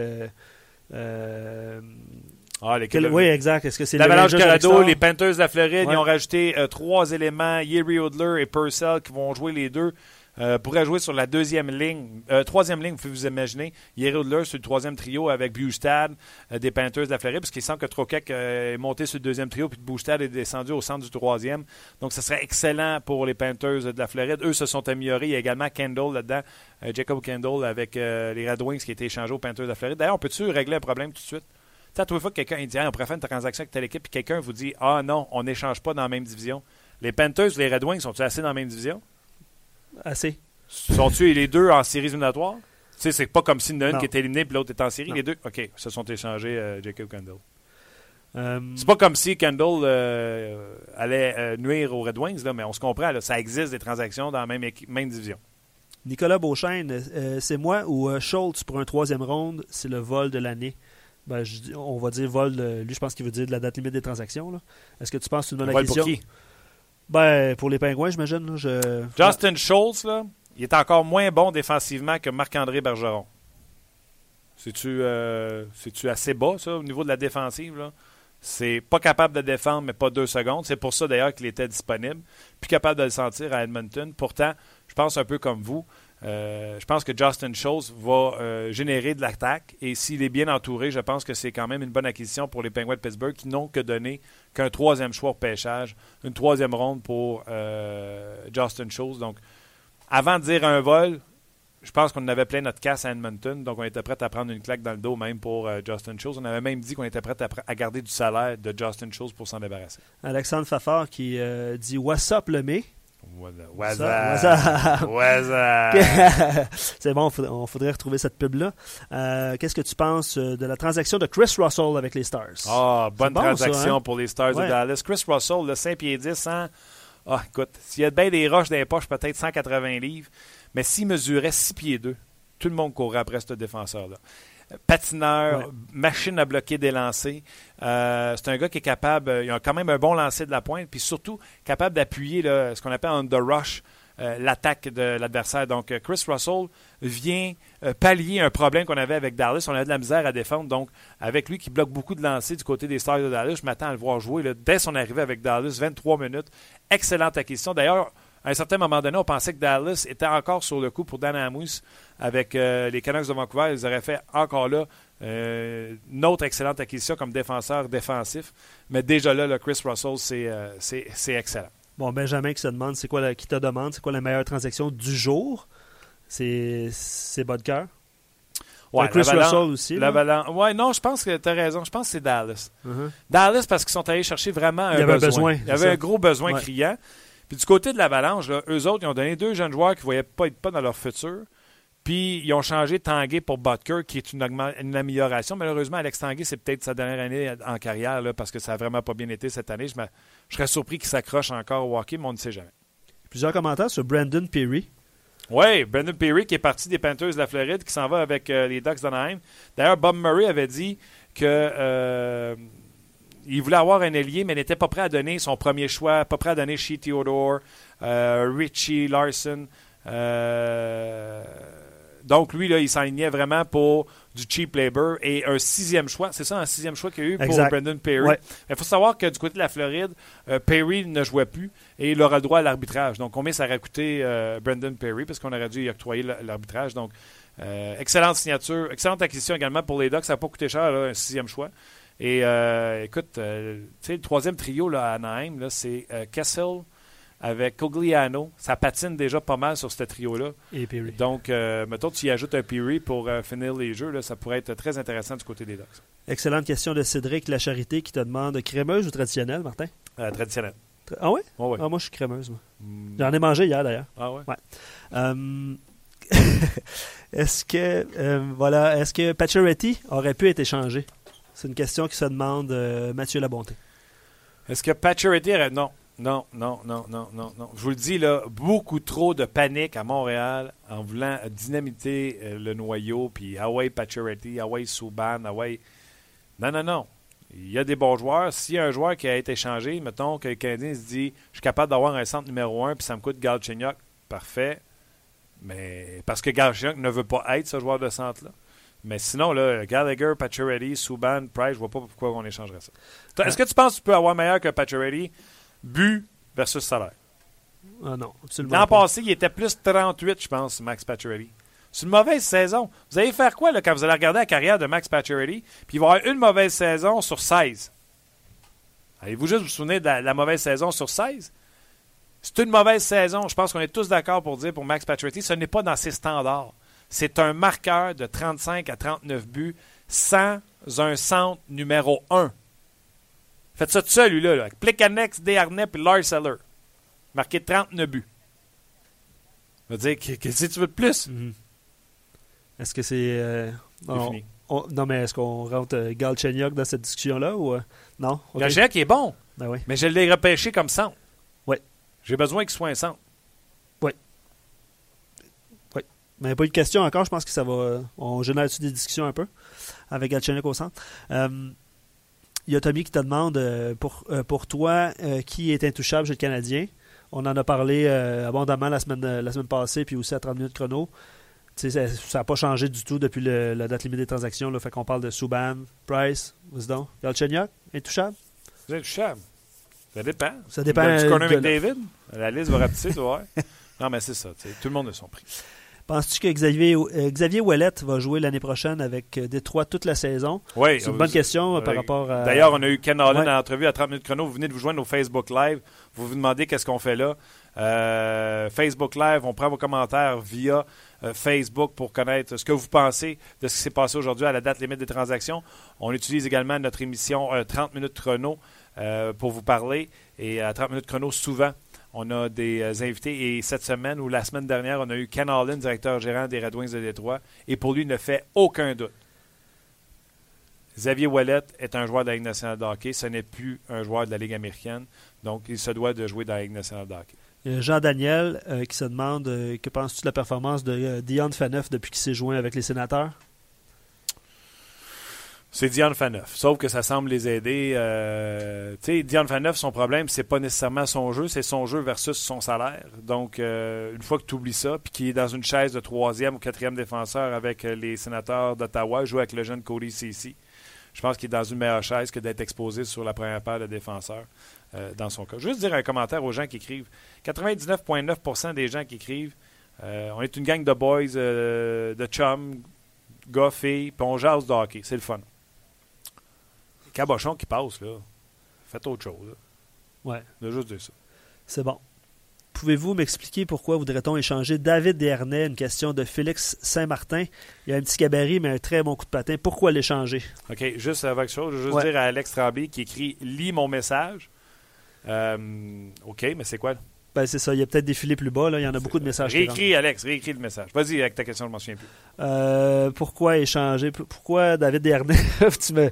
ah, oui, exact. Est-ce que c'est l'Avalanche Colorado, les Panthers de la Floride, ils ont rajouté trois éléments, Yeri Odler et Purcell, qui vont jouer les deux euh, pourrait jouer sur la deuxième ligne, euh, troisième ligne, vous pouvez vous imaginer. Yeri Odler sur le troisième trio avec Bustad euh, des Panthers de la Floride, parce qu'il semble que Troquek est monté sur le deuxième trio, puis Bustad est descendu au centre du troisième. Donc, ce serait excellent pour les Panthers de la Floride. Eux se sont améliorés. Il y a également Kendall là-dedans, Jacob Kendall avec les Red Wings qui a été échangé aux Panthers de la Floride. D'ailleurs, on peut-tu régler un problème tout de suite? Tu sais, fois que quelqu'un dit on pourrait une transaction avec telle équipe, puis quelqu'un vous dit Ah non, on n'échange pas dans la même division. Les Panthers, les Red Wings, sont-ils assez dans la même division? Assez. Sont-ils les deux en série éliminatoire? Tu sais, c'est pas comme si une qui était éliminée puis l'autre est en série. Les deux, OK, se sont échangés euh, Jacob Kendall. Euh, c'est pas comme si Kendall euh, allait nuire aux Red Wings, là, mais on se comprend. Là, ça existe des transactions dans la même, même division. Nicolas Beauchesne, c'est moi ou Schultz pour un troisième ronde, c'est le vol de l'année. Ben, on va dire vol, lui je pense qu'il veut dire de la date limite des transactions. Est-ce que tu penses que c'est une bonne acquisition? Pour qui? Ben, pour les Pingouins, j'imagine. Justin Schultz, là, il est encore moins bon défensivement que Marc-André Bergeron. C'est-tu euh, assez bas, ça, au niveau de la défensive? C'est pas capable de défendre, mais pas deux secondes. C'est pour ça, d'ailleurs, qu'il était disponible. Plus capable de le sentir à Edmonton. Pourtant, je pense un peu comme vous. Euh, je pense que Justin Schultz va euh, générer de l'attaque. Et s'il est bien entouré, je pense que c'est quand même une bonne acquisition pour les Penguins de Pittsburgh qui n'ont que donné qu'un troisième choix au pêchage, une troisième ronde pour Justin Schultz. Donc, avant de dire un vol, je pense qu'on avait plein notre casse à Edmonton, donc on était prêt à prendre une claque dans le dos même pour euh, Justin Schultz. On avait même dit qu'on était prêt à, garder du salaire de Justin Schultz pour s'en débarrasser. Alexandre Fafard qui euh, dit What's up le mai? What's up? What's up? C'est bon, on faudrait, retrouver cette pub-là. Euh, qu'est-ce que tu penses de la transaction de Chris Russell avec les Stars? Ah, bonne transaction hein? pour les Stars de Dallas. Chris Russell, le 5 pieds 10, hein? Ah, écoute, s'il y a bien des roches dans les poches, peut-être 180 livres, mais s'il mesurait 6 pieds 2, tout le monde courrait après ce défenseur-là. Patineur, machine à bloquer des lancers. Euh, c'est un gars qui est capable, euh, il a quand même un bon lancer de la pointe, puis surtout capable d'appuyer ce qu'on appelle un the rush, euh, l'attaque de l'adversaire. Donc, Chris Russell vient euh, pallier un problème qu'on avait avec Dallas. On avait de la misère à défendre. Donc, avec lui qui bloque beaucoup de lancers du côté des Stars de Dallas, je m'attends à le voir jouer dès son arrivée avec Dallas. 23 minutes. Excellente acquisition. D'ailleurs, à un certain moment donné, on pensait que Dallas était encore sur le coup pour Dan Amos avec les Canucks de Vancouver. Ils auraient fait encore là une autre excellente acquisition comme défenseur défensif. Mais déjà là, le Chris Russell, c'est excellent. Bon, Benjamin qui se demande, c'est quoi qui te demande, c'est quoi la meilleure transaction du jour? C'est Bodker. Ouais, Chris Russell aussi. Ouais, non, je pense que tu as raison. Je pense que c'est Dallas. Uh-huh. Dallas parce qu'ils sont allés chercher vraiment un Il besoin. Il y avait un gros besoin criant. Puis du côté de l'Avalanche, eux autres, ils ont donné deux jeunes joueurs qui ne voyaient pas être pas dans leur futur. Puis ils ont changé Tanguay pour Butker, qui est une, amélioration. Malheureusement, Alex Tanguay, c'est peut-être sa dernière année en carrière parce que ça n'a vraiment pas bien été cette année. Je, serais surpris qu'il s'accroche encore au hockey, mais on ne sait jamais. Plusieurs commentaires sur Brandon Perry. Oui, Brandon Perry qui est parti des Panthers de la Floride, qui s'en va avec euh, les Ducks d'Anaheim. D'ailleurs, Bob Murray avait dit que euh, il voulait avoir un ailier, mais n'était pas prêt à donner son premier choix, pas prêt à donner Shea Theodore, euh, Richie Larson. Donc, lui, là, il s'alignait vraiment pour du cheap labor et un sixième choix. C'est ça, un sixième choix qu'il y a eu pour Brandon Perry. Il faut savoir que du côté de la Floride, euh, Perry ne jouait plus et il aura droit à l'arbitrage. Donc, combien ça aurait coûté euh, Brandon Perry? Parce qu'on aurait dû y octroyer l'arbitrage. Donc, euh, excellente signature, excellente acquisition également pour les Ducks. Ça n'a pas coûté cher, un sixième choix. Et écoute, tu sais, le troisième trio là, à Anaheim, c'est Kessel, avec Cogliano. Ça patine déjà pas mal sur ce trio-là. Et Peary. Donc, euh, mettons, tu y ajoutes un Peary pour euh, finir les jeux. Là, ça pourrait être très intéressant du côté des Ducks. Excellente question de Cédric La Charité qui te demande crémeuse ou traditionnelle, Martin? Euh, Traditionnelle. Ah oui ouais. Ah, moi, je suis crémeuse. Hmm. J'en ai mangé hier, d'ailleurs. Ah ouais, ouais. est-ce que, euh, voilà, est-ce que Pacioretty aurait pu être échangé? C'est une question qui se demande euh, Mathieu Labonté. Est-ce que aurait... Non. Non, non, non, non, non, non. Je vous le dis, là, beaucoup trop de panique à Montréal en voulant dynamiter euh, le noyau, puis Hawaii Pacioretty, Hawaii Subban, Hawaii... Non, non, non. Il y a des bons joueurs. S'il y a un joueur qui a été échangé, mettons que le Canadien se dit « Je suis capable d'avoir un centre numéro un, puis ça me coûte Galchenyuk. » Parfait. Mais parce que Galchenyuk ne veut pas être ce joueur de centre-là. Mais sinon, là, Gallagher, Pacioretty, Subban, Price, je vois pas pourquoi on échangerait ça. Est-ce que tu penses que tu peux avoir meilleur que Pacioretty but versus salaire? Ah non, absolument L'an pas. passé, il était plus 38, je pense, Max Pacioretty. C'est une mauvaise saison. Vous allez faire quoi là, quand vous allez regarder la carrière de Max Pacioretty, puis il va y avoir une mauvaise saison sur 16? Allez-vous juste vous souvenir de la, la mauvaise saison sur 16? C'est une mauvaise saison. Je pense qu'on est tous d'accord pour dire pour Max Pacioretty, ce n'est pas dans ses standards. C'est un marqueur de 35 à 39 buts sans un centre numéro 1. Faites ça tout seul, lui-là. Là, avec Plekanex, Desharnais et Lars Eller. Marqué 39 buts. Je veux dire, qu'est-ce que tu veux de plus? Mhm. Est-ce que c'est. euh, on- on- non, mais est-ce qu'on rentre euh, Galchenyuk dans cette discussion-là ou. euh, non? Ok. Galchenyuk est bon, Ben oui. mais je l'ai repêché comme centre. Ouais. J'ai besoin qu'il soit un centre. Mais il n'y a pas eu de question encore. Je pense que ça va. euh, On génère dessus des discussions un peu avec Galchenyuk au centre? Euh, Il y a Tommy qui te demande euh, pour, euh, pour toi qui est intouchable chez le Canadien? On en a parlé abondamment la semaine, la semaine passée, puis aussi à 30 minutes chrono. Tu ça n'a pas changé du tout depuis le- la date limite des transactions. Là, fait qu'on parle de Subban, Price, donc. Galchenyuk, intouchable? C'est intouchable. Ça dépend. Ça dépend, euh, Connor de- McDavid? La liste va rapetisser, tu voir. Non, mais c'est ça. tu Tout le monde a son prix. Penses-tu que Xavier, euh, Xavier Ouellet va jouer l'année prochaine avec euh, Détroit toute la saison? Oui. C'est une bonne question euh, par rapport à. D'ailleurs, on a eu Ken Allen Ouais. en entrevue à 30 minutes chrono. Vous venez de vous joindre au Facebook Live. Vous vous demandez qu'est-ce qu'on fait là. Euh, Facebook Live, on prend vos commentaires via euh, Facebook pour connaître ce que vous pensez de ce qui s'est passé aujourd'hui à la date limite des transactions. On utilise également notre émission euh, 30 minutes chrono euh, pour vous parler. Et à 30 minutes chrono, souvent, on a des euh, invités. Et cette semaine ou la semaine dernière, on a eu Ken Allen, directeur gérant des Red Wings de Détroit. Et pour lui, il ne fait aucun doute. Xavier Ouellet est un joueur de la Ligue nationale de hockey. Ce n'est plus un joueur de la Ligue américaine. Donc, il se doit de jouer dans la Ligue nationale de hockey. A Jean-Daniel euh, qui se demande euh, que penses-tu de la performance de Dion Phaneuf depuis qu'il s'est joint avec les sénateurs? C'est Dion Phaneuf. Sauf que ça semble les aider. Euh, tu sais, Dion Phaneuf, son problème, c'est pas nécessairement son jeu, c'est son jeu versus son salaire. Donc, euh, une fois que tu oublies ça, puis qu'il est dans une chaise de troisième ou quatrième défenseur avec euh, les sénateurs d'Ottawa, joue avec le jeune Cody Ceci. Je pense qu'il est dans une meilleure chaise que d'être exposé sur la première paire de défenseurs euh, dans son cas. Juste dire un commentaire aux gens qui écrivent. 99,9% des gens qui écrivent euh, on est une gang de boys, de chums, gars, filles, puis on jase de hockey. C'est le fun. Les cabochons qui passent, là, faites autre chose. Là. Ouais, De juste dire ça. c'est bon. Pouvez-vous m'expliquer pourquoi voudrait-on échanger David Desharnais? Une question de Félix Saint-Martin? Il a un petit gabarit, mais un très bon coup de patin. Pourquoi l'échanger? OK, juste avec chose, je veux juste Ouais. dire à Alex Tremblay qui écrit « Lis mon message Euh, OK, mais c'est quoi? Ben, c'est ça. Il y a peut-être des filets plus bas. Là. Il y en a beaucoup de messages. Réécris, Alex, réécris le message. Vas-y avec ta question, je m'en souviens plus. Euh, pourquoi échanger? Pourquoi David Dernay tu me...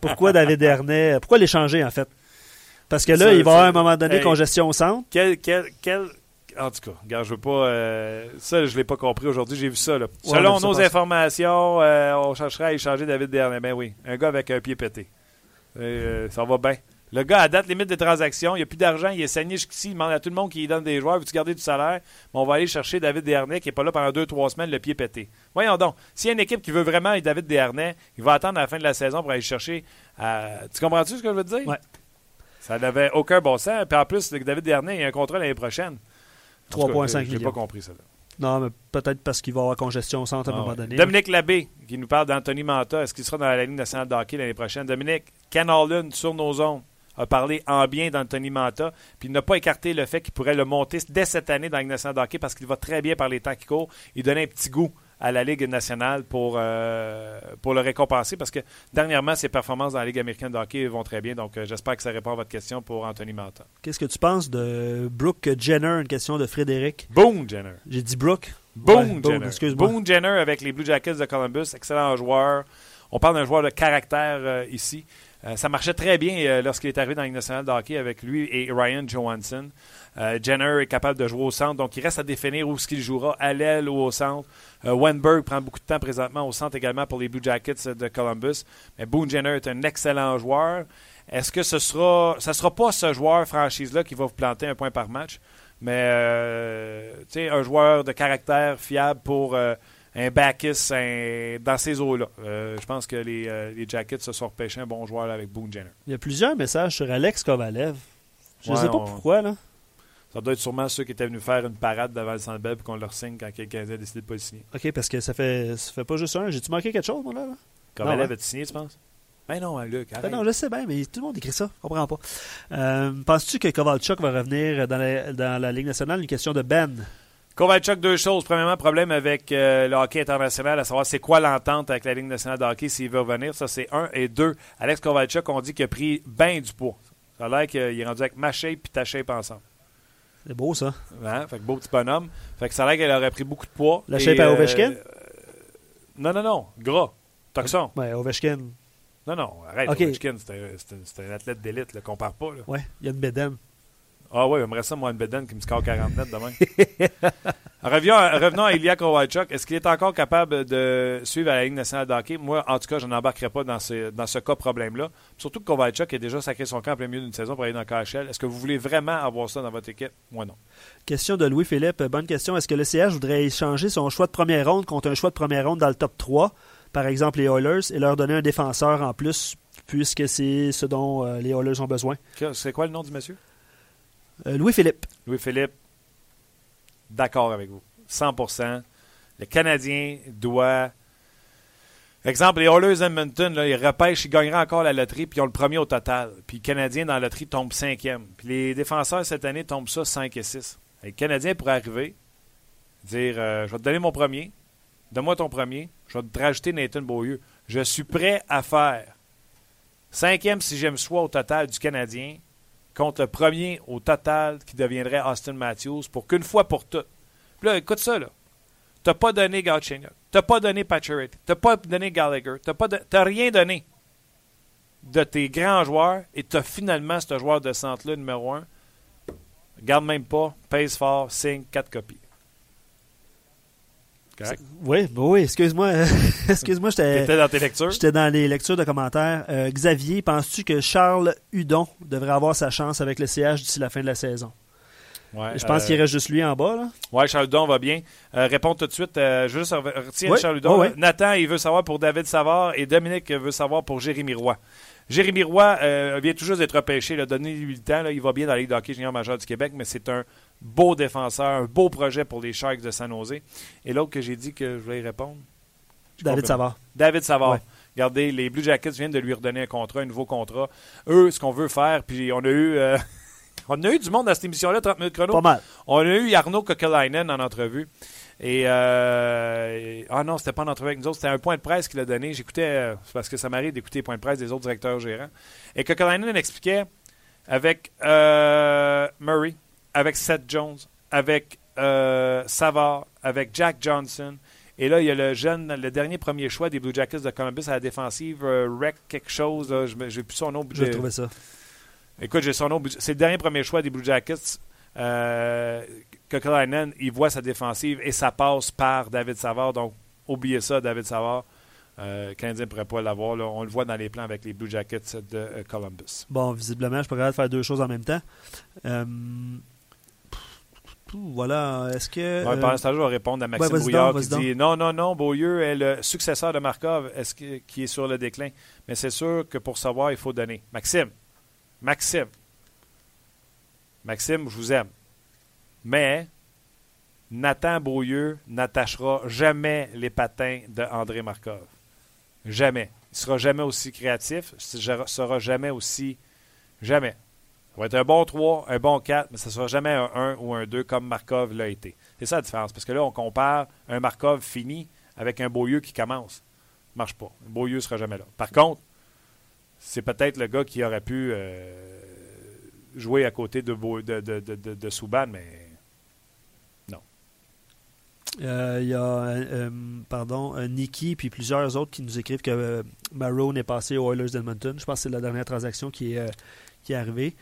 Pourquoi David Dernay Pourquoi l'échanger en fait? Parce que là, Ça, il va y avoir à un moment donné hey. congestion au centre. Quel, quel, quel... En tout cas, regarde, je veux pas... euh, Ça, je l'ai pas compris aujourd'hui. J'ai vu ça, là. Ouais, Selon nos informations, euh, on chercherait à échanger David Dernay. Ben oui, un gars avec un pied pété. Euh, ça va bien. Le gars, à date limite des transactions, il n'y a plus d'argent, il est saigné jusqu'ici, il demande à tout le monde qui lui donne des joueurs, veux-tu garder du salaire? Mais on va aller chercher David Desharnais qui n'est pas là pendant deux, trois semaines, le pied pété. Voyons donc, s'il y a une équipe qui veut vraiment David Desharnais, il va attendre à la fin de la saison pour aller chercher. Tu comprends-tu ce que je veux te dire? Ouais. Ça n'avait aucun bon sens. Puis en plus, David Desharnais, il a un contrat l'année prochaine. En tout cas, 3,5 Je n'ai millions. pas compris ça. là. Non, mais peut-être parce qu'il va avoir congestion au centre à un Ah moment donné. Dominique Labbé, qui nous parle d'Anthony Manta. Est-ce qu'il sera dans la Ligue nationale de hockey l'année prochaine? Dominique, Ken Holland, sur nos zones, a parlé en bien d'Anthony Manta, puis il n'a pas écarté le fait qu'il pourrait le monter dès cette année dans la Ligue nationale de hockey parce qu'il va très bien par les temps qui courent. Il donnait un petit goût à la Ligue nationale pour, euh, pour le récompenser parce que dernièrement, ses performances dans la Ligue américaine de hockey vont très bien. Donc, euh, j'espère que ça répond à votre question pour Anthony Manta. Qu'est-ce que tu penses de Brooke Jenner, une question de Frédéric? Boone Jenner. J'ai dit Brooke. Ouais, Jenner. excuse-moi. Boone Jenner avec les Blue Jackets de Columbus, excellent joueur. On parle d'un joueur de caractère euh, ici. Euh, ça marchait très bien euh, lorsqu'il est arrivé dans la nationale de hockey avec lui et Ryan Johansson. Euh, Jenner est capable de jouer au centre, donc il reste à définir où ce qu'il jouera, à l'aile ou au centre. Wenberg prend beaucoup de temps présentement au centre également pour les Blue Jackets de Columbus. Mais Boone Jenner est un excellent joueur. Est-ce que ce sera, ça sera pas ce joueur franchise-là qui va vous planter un point par match, mais un joueur de caractère fiable pour un Bacchus un- dans ces eaux-là. Euh, je pense que les, euh, les Jackets se sont repêchés un bon joueur là, avec Boone Jenner. Il y a plusieurs messages sur Alex Kovalev. Je ne Ouais, sais pas on- pourquoi, là. Ça doit être sûrement ceux qui étaient venus faire une parade devant le Centre Bell puis qu'on leur signe quand quelqu'un a décidé de pas le signer. OK, parce que ça fait, ça fait pas juste un. J'ai-tu manqué quelque chose, moi, là? là? Kovalev ouais. a-tu signé, tu penses? Ben non, hein, Luc, Ben non, je sais bien, mais tout le monde écrit ça. Je comprends pas. Euh, Penses-tu que Kovalchuk va revenir dans la, dans la Ligue nationale? Une question de Ben. Kovalchuk, deux choses. Premièrement, problème avec euh, le hockey international, à savoir c'est quoi l'entente avec la Ligue nationale de hockey s'il veut revenir. Ça, c'est un. Et deux, Alex Kovalchuk, on dit qu'il a pris bien du poids. Ça a l'air qu'il est rendu avec ma shape et ta shape ensemble. C'est beau, ça. Hein? Fait que beau petit bonhomme. Fait que ça a l'air qu'elle aurait pris beaucoup de poids. La Et, shape à Ovechkin? euh, non, non, non. Gras. Toxon. Ouais, Ovechkin. Non, non. Arrête. Ok. Ovechkin, c'est un, athlète d'élite. là, Compare pas. Là. Ouais, il y a une bédaine. Ah oui, j'aimerais ça, moi, une Beden qui me score 40 mètres demain. revenons, à, revenons à Ilya Kovalchuk. Est-ce qu'il est encore capable de suivre à la Ligue nationale de hockey? Moi, en tout cas, je n'embarquerai pas dans ce, dans ce cas problème-là. Surtout que Kovalchuk a déjà sacré son camp en plein milieu d'une saison pour aller dans le KHL. Est-ce que vous voulez vraiment avoir ça dans votre équipe? Moi, non. Question de Louis-Philippe. Bonne question. Est-ce que le CH voudrait échanger son choix de première ronde contre un choix de première ronde dans le top 3, par exemple les Oilers, et leur donner un défenseur en plus, puisque c'est ce dont euh, les Oilers ont besoin? C'est quoi le nom du monsieur? Euh, Louis-Philippe. Louis-Philippe, d'accord avec vous. 100% Le Canadien doit. Exemple, les Oilers Edmonton, ils repêchent, ils gagneraient encore la loterie, puis ils ont le premier au total. Puis le Canadien, dans la loterie, tombe cinquième. Puis les défenseurs, cette année, tombent ça 5 et 6. Et le Canadien pourrait arriver, dire euh, Je vais te donner mon premier, donne-moi ton premier, je vais te rajouter Nathan Beaulieu. Je suis prêt à faire cinquième, sixième choix au total du Canadien contre le premier au total qui deviendrait Austin Matthews pour qu'une fois pour toutes. Puis là, écoute ça, là. T'as pas donné Galchenyuk. T'as pas donné Pacioretty. T'as pas donné Gallagher. T'as pas, rien donné de tes grands joueurs et t'as finalement ce joueur de centre-là, numéro un. Garde même pas, pèse fort, signe, quatre copies. Correct? Oui, oui, excuse-moi. excuse-moi, j'étais. Dans tes lectures? J'étais dans les lectures de commentaires. Euh, Xavier, penses-tu que Charles Hudon devrait avoir sa chance avec le CH d'ici la fin de la saison? Ouais, Je pense euh, qu'il reste juste lui en bas. Là. Oui, Charles Hudon va bien. Euh, réponds tout de suite. Euh, juste re- retiens Charles Hudon. Nathan, il veut savoir pour David Savard et Dominique veut savoir pour Jérémy Roy. Jérémy Roy vient tout juste d'être repêché. Donnez-lui le temps. là. il va bien dans la Ligue de hockey junior majeur du Québec, mais c'est un beau défenseur, un beau projet pour les Sharks de San Jose. Et l'autre que j'ai dit que je voulais y répondre? David. Savard. David Savard. Ouais. Regardez, les Blue Jackets viennent de lui redonner un contrat, un nouveau contrat. Eux, ce qu'on veut faire, puis on a eu... euh, on a eu du monde dans cette émission-là, 30 minutes chrono. Pas mal. On a eu Arnaud Kokelainen en entrevue. Et, euh, et- ah non, c'était pas en entrevue avec nous autres, c'était un point de presse qu'il a donné. J'écoutais, euh, c'est parce que ça m'arrive d'écouter les points de presse des autres directeurs gérants. Et Kokelainen expliquait avec euh, Murray, avec Seth Jones, avec euh, Savard, avec Jack Johnson. Et là, il y a le jeune, le dernier premier choix des Blue Jackets de Columbus à la défensive, euh, Rec quelque chose. là, je n'ai plus son nom. Je de- trouvais ça. Écoute, j'ai son nom. C'est le dernier premier choix des Blue Jackets. Euh, il voit sa défensive et ça passe par David Savard. Donc, oubliez ça, David Savard. Euh, Canadien ne pourrait pas l'avoir. On le voit dans les plans avec les Blue Jackets de euh, Columbus. Bon, visiblement, je suis pas capable de faire deux choses en même temps. Euh, Voilà. Est-ce que. Ouais, euh, pendant ce temps-là, je vais répondre à Maxime Brouillard donc, qui dit Non, non, non, Beaulieu est le successeur de Markov est-ce que- qui est sur le déclin? Mais c'est sûr que pour savoir, il faut donner. Maxime, Maxime, Maxime, je vous aime. Mais Nathan Beaulieu n'attachera jamais les patins de André Markov. Jamais. Il sera jamais aussi créatif, il sera jamais aussi. Jamais. Ça va être un bon 3, un bon 4, mais ça ne sera jamais un 1 ou un 2 comme Markov l'a été. C'est ça la différence. Parce que là, on compare un Markov fini avec un Beaulieu qui commence. marche pas. Beaulieu ne sera jamais là. Par contre, c'est peut-être le gars qui aurait pu euh, jouer à côté de, de, de, de, de Souban, mais euh, il y a euh, pardon, Nicky puis plusieurs autres qui nous écrivent que euh, Marone est passé aux Oilers d'Edmonton. Je pense que c'est la dernière transaction qui est, qui est arrivée.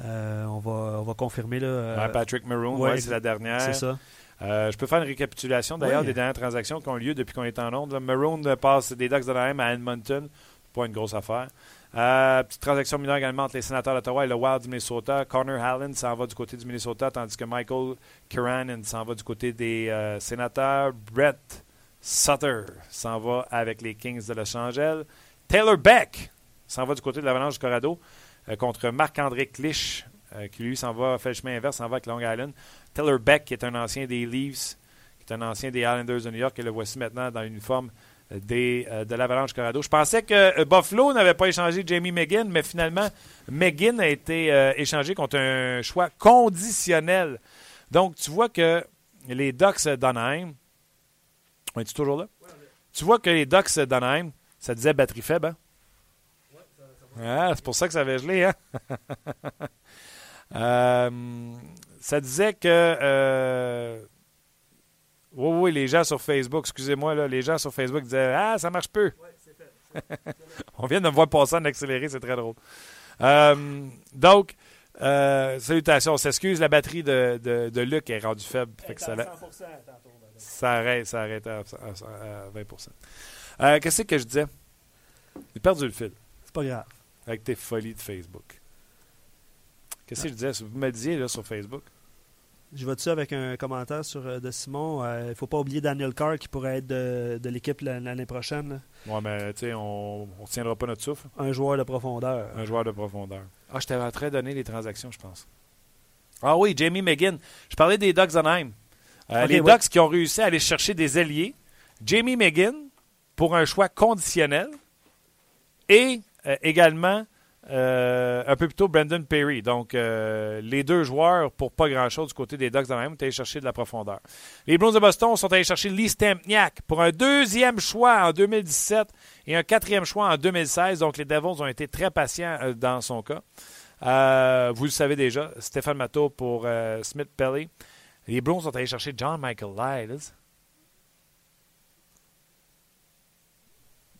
on, va, on va confirmer. Là, Patrick Maroon, ouais, c'est la dernière. C'est ça. je peux faire une récapitulation d'ailleurs des dernières transactions qui ont lieu depuis qu'on est en Londres. Maroon passe des Ducks de l'Anaheim à Edmonton. Pas une grosse affaire. Euh, petite transaction mineure également entre les sénateurs d'Ottawa et le Wild du Minnesota. Connor Hallen s'en va du côté du Minnesota, tandis que Michael Kiranen s'en va du côté des euh, sénateurs. Brett Sutter s'en va avec les Kings de Los Angeles. Taylor Beck s'en va du côté de l'Avalanche du Colorado euh, contre Marc-André Clich, qui lui s'en va, fait le chemin inverse, s'en va avec Long Island. Taylor Beck, qui est un ancien des Leafs, qui est un ancien des Islanders de New York, et le voici maintenant dans l'uniforme des, euh, de l'Avalanche Colorado. Je pensais que euh, Buffalo n'avait pas échangé Jamie McGinn, mais finalement, McGinn a été euh, échangé contre un choix conditionnel. Donc, tu vois que les Ducks d'Anaheim. On est toujours là? tu vois que les Ducks d'Anaheim, ça disait batterie faible, hein? Ah, c'est pour ça que ça avait gelé, hein? ça disait que oui, oui, les gens sur Facebook, excusez-moi, là, les gens sur Facebook disaient Ah, ça marche peu. on vient de me voir passer en accéléré, c'est très drôle. Euh, donc, euh, salutations. On s'excuse, la batterie de, de, de, Luc est rendue faible. ça, ça, arrête, ça arrête à, 20% euh, Qu'est-ce que je disais? J'ai perdu le fil. C'est pas grave. Avec tes folies de Facebook. Qu'est-ce que je disais? Vous me disiez là, sur Facebook je vais dessus avec un commentaire sur, euh, de Simon. Il euh, ne faut pas oublier Daniel Carr qui pourrait être de, de l'équipe l'année prochaine. Oui, mais tu sais, on ne tiendra pas notre souffle. Un joueur de profondeur. Un joueur de profondeur. Ah, je t'avais en train de donner les transactions, je pense. Ah oui, Jamie McGinn. Je parlais des Ducks Anaheim. Euh, les Ducks qui ont réussi à aller chercher des alliés. Jamie McGinn pour un choix conditionnel et également euh, un peu plus tôt, Brandon Perry. Donc, euh, les deux joueurs, pour pas grand-chose du côté des Ducks dans même, sont allés chercher de la profondeur. Les Bruins de Boston sont allés chercher Lee Stempniak pour un deuxième choix en 2017 et un quatrième choix en 2016. Donc, les Devils ont été très patients euh, dans son cas. vous le savez déjà, Stéphane Matteau pour Smith Pelly. Les Bruins sont allés chercher John Michael Lyles.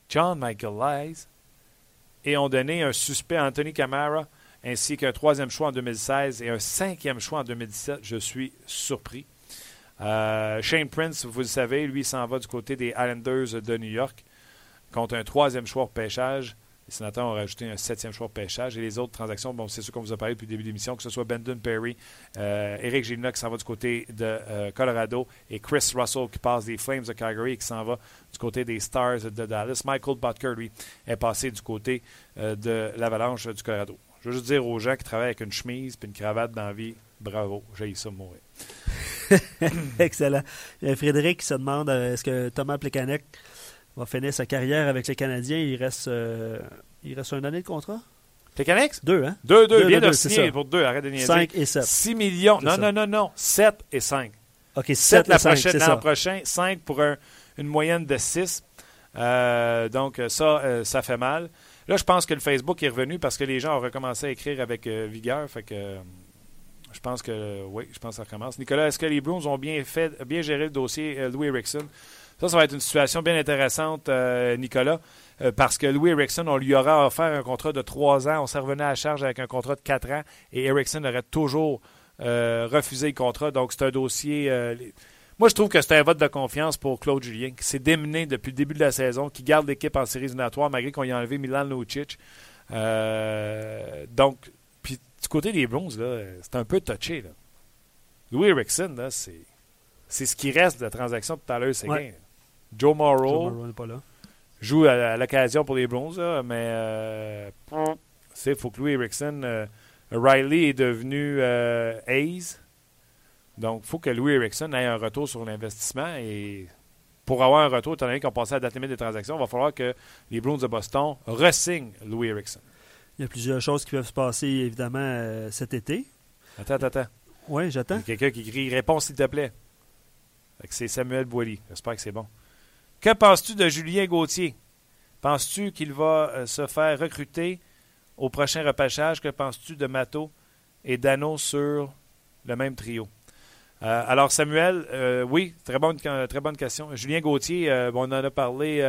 John Michael Lyles et ont donné un suspect à Anthony Camara ainsi qu'un troisième choix en 2016 et un cinquième choix en 2017. Je suis surpris. Euh, Shane Prince, vous le savez, lui s'en va du côté des Islanders de New York contre un troisième choix au pêchage. Les sénateurs ont rajouté un septième choix au pêchage. Et les autres transactions, bon, c'est ce qu'on vous a parlé depuis le début de l'émission, que ce soit Bendon Perry, euh, Eric Gilna qui s'en va du côté de euh, Colorado et Chris Russell qui passe des Flames de Calgary et qui s'en va du côté des Stars de Dallas. Michael Butker, lui, est passé du côté euh, de l'Avalanche du Colorado. Je veux juste dire aux gens qui travaillent avec une chemise et une cravate dans la vie, bravo, j'ai ça mourir. Excellent. Frédéric se demande est-ce que Thomas Plekanec va finir sa carrière avec les Canadiens. Il reste, euh, il reste une année de contrat. Plekanec? Deux, hein? Deux, deux. Il vient de signer pour deux. Arrête de niaiser. 5 et 7. 6 millions. Non, non, non, non. 7 et 5. OK, 7 l'an prochain. 5 pour une moyenne de 6. Euh, donc, ça, euh, ça fait mal. Là, je pense que le Facebook est revenu parce que les gens ont recommencé à écrire avec vigueur. Fait que je pense que oui, je pense que ça recommence. Nicolas, est-ce que les Bruins ont bien fait, bien géré le dossier Louis Erickson? Ça, ça va être une situation bien intéressante, euh, Nicolas, euh, parce que Louis Erickson, on lui aura offert un contrat de trois ans. On s'est revenu à charge avec un contrat de quatre ans et Erickson aurait toujours euh, refusé le contrat. Donc, c'est un dossier. moi, je trouve que c'est un vote de confiance pour Claude Julien, qui s'est démené depuis le début de la saison, qui garde l'équipe en séries éliminatoires, malgré qu'on y a enlevé Milan Lucic. donc, puis du côté des Browns, c'est un peu touché. Louis Erickson, c'est, c'est ce qui reste de la transaction tout à l'heure, c'est Joe Morrow, joue à, l'occasion pour les Browns, mais il faut que Louis Erickson. Euh, Riley est devenu euh, Hayes. Donc, il faut que Louis Erickson ait un retour sur l'investissement. Et pour avoir un retour, étant donné qu'on passait à la date limite des transactions, il va falloir que les Browns de Boston ressignent Louis Erickson. Il y a plusieurs choses qui peuvent se passer, évidemment, euh, cet été. Attends, attends, attends. Oui, j'attends. Il y a quelqu'un qui crie Réponse, s'il te plaît. C'est Samuel Boily. J'espère que c'est bon. Que penses-tu de Julien Gauthier? Penses-tu qu'il va euh, se faire recruter au prochain repêchage? Que penses-tu de Mato et Dano sur le même trio? Euh, alors, Samuel, euh, oui, très bonne, très bonne question. Julien Gauthier, on en a parlé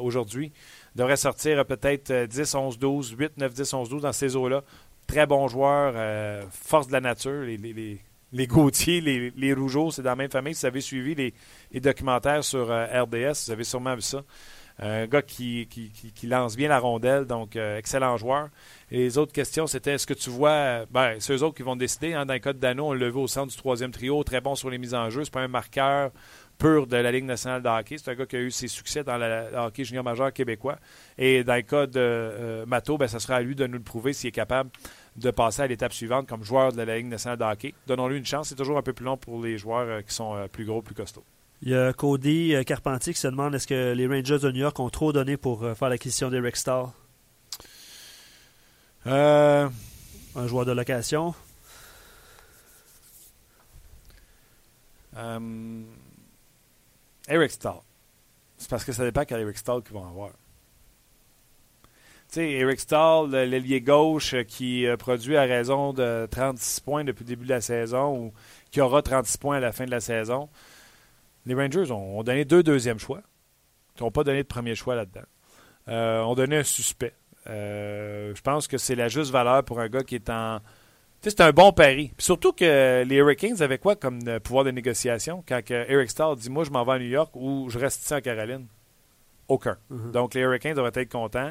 aujourd'hui, devrait sortir peut-être 10, 11, 12, 8, 9, 10, 11, 12 dans ces eaux-là. Très bon joueur, force de la nature. Les, les, les Gauthier, les, les Rougeaux, c'est dans la même famille. Si vous avez suivi les, documentaires sur RDS, vous avez sûrement vu ça. Un gars qui, lance bien la rondelle, donc euh, excellent joueur. Et les autres questions, c'était est-ce que tu vois. Ben, c'est eux autres qui vont décider. Hein, dans le cas de Dano, on l'a vu au centre du troisième trio, très bon sur les mises en jeu. C'est pas un marqueur pur de la Ligue nationale de hockey. C'est un gars qui a eu ses succès dans le hockey junior majeur québécois. Et dans le cas de euh, Mato, ben, ça sera à lui de nous le prouver s'il est capable de passer à l'étape suivante comme joueur de la Ligue nationale de hockey. Donnons-lui une chance. C'est toujours un peu plus long pour les joueurs euh, qui sont plus gros, plus costauds. Il y a Cody euh, Carpentier qui se demande est-ce que les Rangers de New York ont trop donné pour euh, faire l'acquisition d'Eric Stahl euh... Un joueur de location. Eric Stahl. C'est parce que ça dépend quel Eric Stahl qu'ils vont avoir. Tu sais, Eric Stahl, l'ailier gauche qui produit à raison de 36 points depuis le début de la saison ou qui aura 36 points à la fin de la saison les Rangers ont, donné deux deuxièmes choix. Ils n'ont pas donné de premier choix là-dedans. Euh, ont donné un suspect. Euh, je pense que c'est la juste valeur pour un gars qui est en. Tu sais, c'est un bon pari. surtout que les Hurricanes avaient quoi comme euh, pouvoir de négociation quand Eric Stahl dit Moi, je m'en vais à New York ou je reste ici en Caroline? Aucun. Mm-hmm. Donc, les Hurricanes devraient être contents.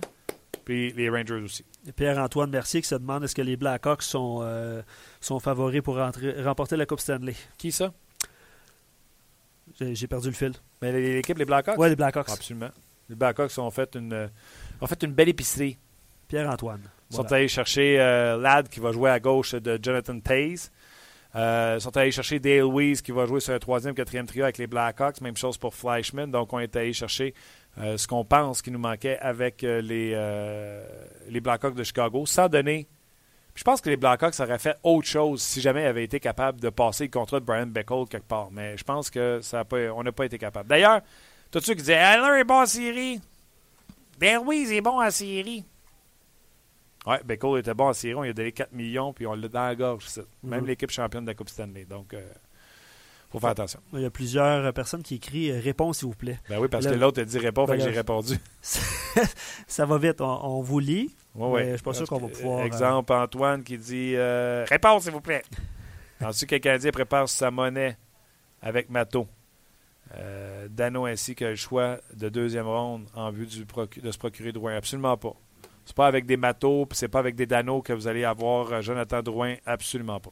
Puis les Rangers aussi. Pierre-Antoine Mercier qui se demande est-ce que les Blackhawks sont, sont favoris pour remporter la Coupe Stanley? Qui ça? J'ai perdu le fil. Mais l'équipe, les Blackhawks? Oui, les Blackhawks. Absolument. Les Blackhawks ont fait une, ont fait une belle épicerie. Pierre-Antoine. Ils sont allés chercher euh, Ladd qui va jouer à gauche de Jonathan Taze. Euh, ils sont allés chercher Dale Weiss qui va jouer sur un troisième, quatrième trio avec les Blackhawks. Même chose pour Fleischman. Donc, on est allé chercher euh, ce qu'on pense qui nous manquait avec les, les Blackhawks de Chicago, sans donner je pense que les Blackhawks auraient fait autre chose si jamais ils avaient été capables de passer le contrat de Brian Beckle quelque part. Mais je pense que ça pas, on n'a pas été capable. D'ailleurs, tout ceux qui disaient Aller est bon en série. Ben oui, il est bon en série. Ouais, Beckle était bon en série. On lui a donné 4 millions, puis on l'a dans la gorge. Même mhm. l'équipe championne de la Coupe Stanley. Donc, euh, faut faire attention. Il y a plusieurs personnes qui écrivent euh, Réponds, s'il vous plaît. Ben oui, parce que l'autre a dit Réponds, fait que j'ai répondu. ça va vite. on vous lit. Oui, Je suis pas sûr qu'on va pouvoir. Euh, exemple, Antoine qui dit euh, Réponse, s'il vous plaît. Ensuite, quelqu'un dit prépare sa monnaie avec Mato? Euh, Dano ainsi que le choix de deuxième ronde en vue du de se procurer Drouin. Absolument pas. C'est pas avec des Matos, puis c'est pas avec des Dano que vous allez avoir Jonathan Drouin. Absolument pas.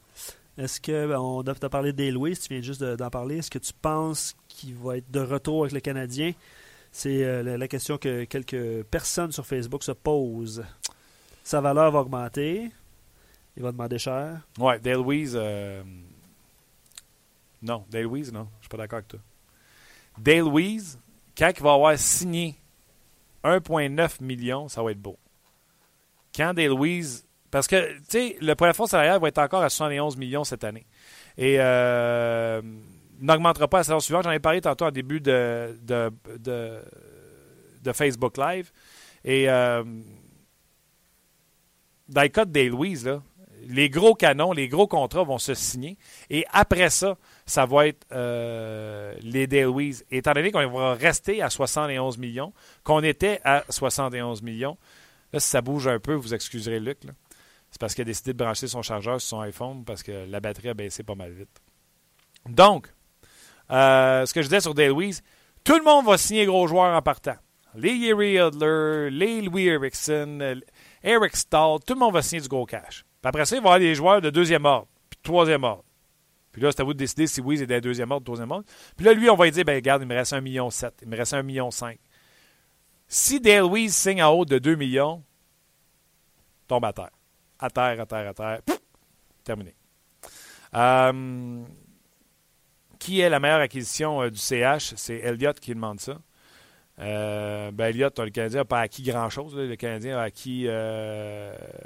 Est-ce que, ben, on a parlé des Louis, tu viens juste d'en parler, est-ce que tu penses qu'il va être de retour avec le Canadien? C'est la, question que quelques personnes sur Facebook se posent sa valeur va augmenter. Il va demander cher. Ouais, Dale. Euh, non, Dale non. Je suis pas d'accord avec toi. Dale quand il va avoir signé 1,9 million, ça va être beau. Quand Dale. Parce que, tu sais, le plafond salarial va être encore à 71 millions cette année. Et euh, n'augmentera pas la saison suivante. J'en ai parlé tantôt en début de, de, de, Facebook Live. Et. Euh, dans le cas de Dale Louise, les gros canons, les gros contrats vont se signer. Et après ça, ça va être euh, les Dale Louise. Étant donné qu'on va rester à 71 millions, qu'on était à 71 millions, là, si ça bouge un peu, vous excuserez Luc. C'est parce qu'il a décidé de brancher son chargeur sur son iPhone parce que la batterie a baissé pas mal vite. Donc, euh, ce que je disais sur Dale Louise, tout le monde va signer gros joueurs en partant. Les Yeri Hudler, les Louis Erickson, Eric Stahl, tout le monde va signer du gros cash. Puis après ça, il va y avoir des joueurs de deuxième ordre, puis de troisième ordre. Puis là, c'est à vous de décider si oui, c'est des deuxième ordre, troisième ordre. Puis là, lui, on va lui dire, ben regarde, il me reste 1,7 million, il me reste 1,5 million. Si Dale Louise signe en haut de 2 millions, tombe à terre. À terre, à terre, à terre. terminé. Euh, qui est la meilleure acquisition euh, du CH? C'est Elliott qui demande ça. Euh, ben Elliott, le Canadien n'a pas acquis grand-chose. Le Canadien a acquis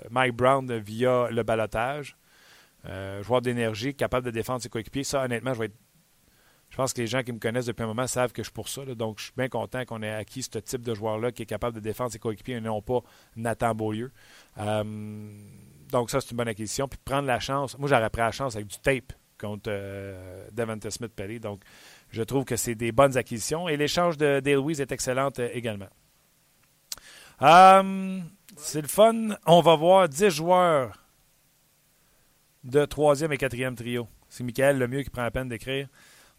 Mike Brown via le balotage. Joueur d'énergie, capable de défendre ses coéquipiers. Ça, honnêtement, je vais être Je pense que les gens qui me connaissent depuis un moment savent que je suis pour ça. donc, je suis bien content qu'on ait acquis ce type de joueur-là qui est capable de défendre ses coéquipiers et non pas Nathan Beaulieu. Euh, donc, ça, c'est une bonne acquisition. Puis prendre la chance. Moi, j'aurais pris la chance avec du tape contre euh, Devante Smith-Pelly. Donc, je trouve que c'est des bonnes acquisitions. Et l'échange de Dale est excellent euh, également. c'est le fun. On va voir 10 joueurs de troisième et quatrième trio. C'est Michael le mieux qui prend la peine d'écrire.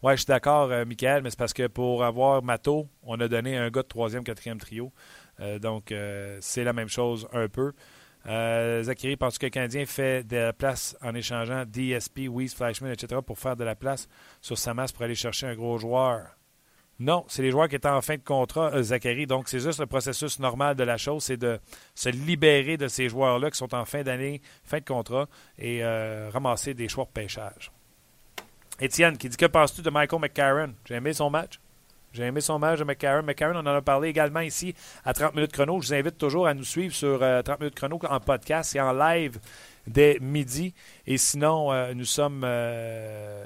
Oui, je suis d'accord, euh, Michael, mais c'est parce que pour avoir Mato, on a donné un gars de troisième, quatrième trio. Euh, donc, euh, c'est la même chose un peu. Zachary, penses que le Canadien fait de la place en échangeant DSP, Weiss, Flashman, etc. pour faire de la place sur sa masse pour aller chercher un gros joueur? Non, c'est les joueurs qui étaient en fin de contrat, Zachary. Donc, c'est juste le processus normal de la chose, c'est de se libérer de ces joueurs-là qui sont en fin d'année, fin de contrat, et ramasser des choix de pêchage. Étienne qui dit Que penses-tu de Michael McCarron? J'ai aimé son match. J'ai aimé son match de McCarron. McCarron, on en a parlé également ici à 30 minutes chrono. Je vous invite toujours à nous suivre sur 30 euh, minutes chrono en podcast et en live dès midi. Et sinon, euh, nous sommes euh,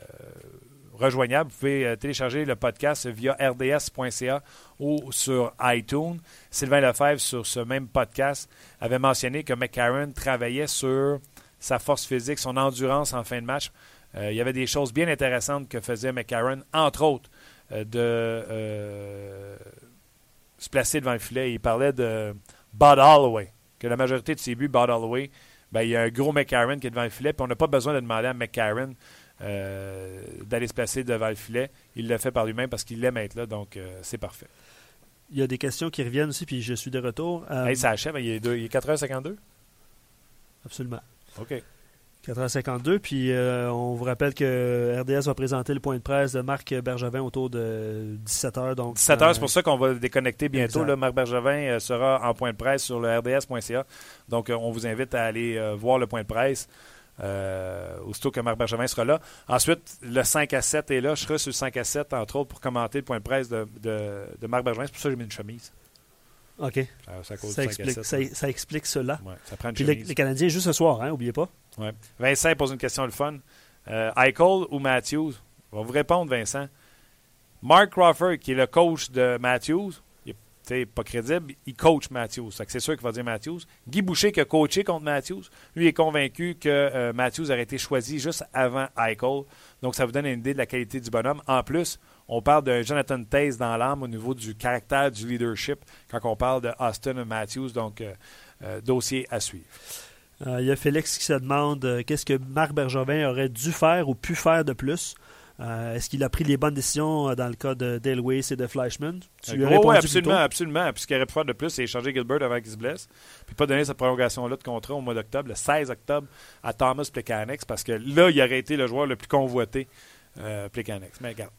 rejoignables. Vous pouvez télécharger le podcast via rds.ca ou sur iTunes. Sylvain Lefebvre, sur ce même podcast, avait mentionné que McCarron travaillait sur sa force physique, son endurance en fin de match. Euh, il y avait des choses bien intéressantes que faisait McCarron, entre autres, euh, de euh, se placer devant le filet. Il parlait de Bud Holloway, que la majorité de ses buts, Bud Holloway, ben, il y a un gros McCarron qui est devant le filet, puis on n'a pas besoin de demander à McCarron d'aller se placer devant le filet. Il le fait par lui-même parce qu'il l'aime être là, donc c'est parfait. Il y a des questions qui reviennent aussi, puis je suis de retour. ça achève, il est, il est 4h52? Absolument. OK. 4h52. Puis euh, on vous rappelle que RDS va présenter le point de presse de Marc Bergevin autour de 17h. Donc, 17h, c'est pour ça qu'on va déconnecter bientôt. Marc Bergevin euh, sera en point de presse sur le rds.ca. Donc, euh, on vous invite à aller voir le point de presse. aussitôt que Marc Bergevin sera là. Ensuite, le 5 à 7 est là. Je serai sur le 5 à 7, entre autres, pour commenter le point de presse de, de Marc Bergevin. C'est pour ça que j'ai mis une chemise. OK. Ça, explique, cela. ça prend Puis les, Canadiens juste ce soir, hein, n'oubliez pas. Ouais. Vincent pose une question le fun. Euh, Eichel ou Matthews? On va vous répondre, Vincent. Mark Crawford, qui est le coach de Matthews, il n'est pas crédible, il coach Matthews. C'est sûr qu'il va dire Matthews. Guy Boucher, qui a coaché contre Matthews, lui est convaincu que euh, Matthews aurait été choisi juste avant Eichel. Donc, ça vous donne une idée de la qualité du bonhomme. En plus, on parle de Jonathan Taze dans l'âme au niveau du caractère, du leadership, quand on parle de Austin Matthews. Donc, euh, euh, dossier à suivre. Euh, il y a Félix qui se demande qu'est-ce que Marc Bergevin aurait dû faire ou pu faire de plus? Est-ce qu'il a pris les bonnes décisions dans le cas de Dale Weiss et de Flashman? Tu oui, absolument, absolument. Puis ce qu'il aurait pu faire de plus, c'est échanger Gilbert avant qu'il se blesse. Puis pas donner cette prolongation-là de contrat au mois d'octobre, le 16 octobre, à Thomas Plekanec, parce que là, il aurait été le joueur le plus convoité, euh, Mais regarde.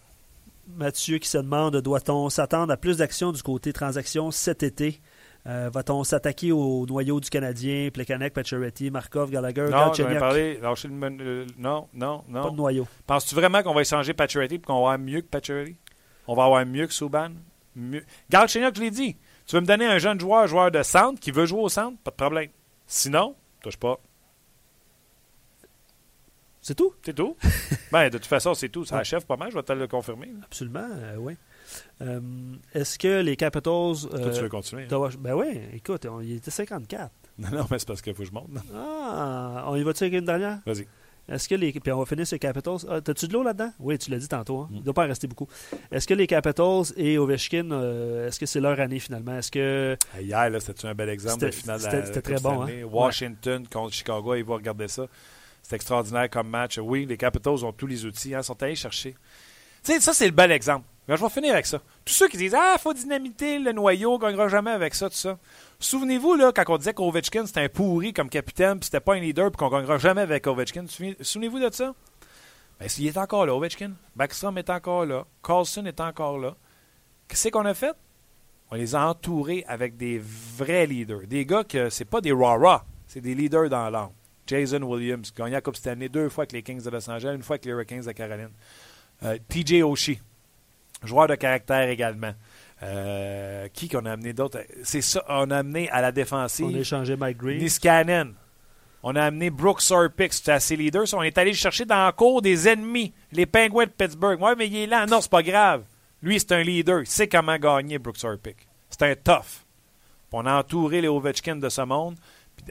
Mathieu qui se demande doit-on s'attendre à plus d'actions du côté transactions cet été? Euh, Va-t-on s'attaquer au noyau du Canadien, Plekanec, Pacioretty, Markov, Gallagher, Non, parlé, euh, non, non, non. Pas de noyau. Penses-tu vraiment qu'on va échanger Pacioretty et qu'on va avoir mieux que Pacioretty? On va avoir mieux que Souban mieux... Galchenyuk l'ai dit. Tu veux me donner un jeune joueur, joueur de centre, qui veut jouer au centre? Pas de problème. Sinon, touche pas. C'est tout? C'est tout? ben, de toute façon, c'est tout. Ça achève pas mal, je vais te le confirmer. Absolument, euh, oui. Euh, est-ce que les Capitals. Toi, tu veux euh, continuer? Hein? Ben oui, écoute, il était 54. Non, non, mais c'est parce qu'il faut que je monte. Ah, on y va-tu avec une dernière? Vas-y. Est-ce que les. Puis on va finir sur les Capitals. Ah, T'as-tu de l'eau là-dedans? Oui, tu l'as dit tantôt. Hein? Il ne doit pas en rester beaucoup. Est-ce que les Capitals et Ovechkin, est-ce que c'est leur année finalement? Est-ce que. Hier, là, c'était un bel exemple de finale C'était très bon. Hein? Washington contre Chicago, ils vont regarder ça. C'est extraordinaire comme match. Oui, les Capitals ont tous les outils. Ils hein, sont allés chercher. Ça, c'est le bel exemple. je vais finir avec ça. Tous ceux qui disent Ah, faut dynamiter le noyau, on ne gagnera jamais avec ça, tout ça. Souvenez-vous, là, quand on disait qu'Ovechkin, c'était un pourri comme capitaine, puis c'était pas un leader, puis qu'on ne gagnera jamais avec Ovechkin. Souvenez-vous de ça? Ben, il est encore là, Ovechkin. Backstrom est encore là. Carlson est encore là. Qu'est-ce qu'on a fait? On les a entourés avec des vrais leaders. Des gars que c'est pas des rah-rah, c'est des leaders dans l'âme. Jason Williams, gagné la Coupe Stanley deux fois avec les Kings de Los Angeles, une fois avec les Hurricanes de Caroline. Euh, TJ Oshie, joueur de caractère également. Euh, qui qu'on a amené d'autres C'est ça, on a amené à la défensive. On a échangé Mike Green. Niskanen. On a amené Brooks Orpik, c'était assez leader. On est allé chercher dans le cours des ennemis, les Penguins de Pittsburgh. Ouais, mais il est là. Non, c'est pas grave. Lui, c'est un leader. Il sait comment gagner, Brooks Orpik. C'est un tough. on a entouré les Ovechkin de ce monde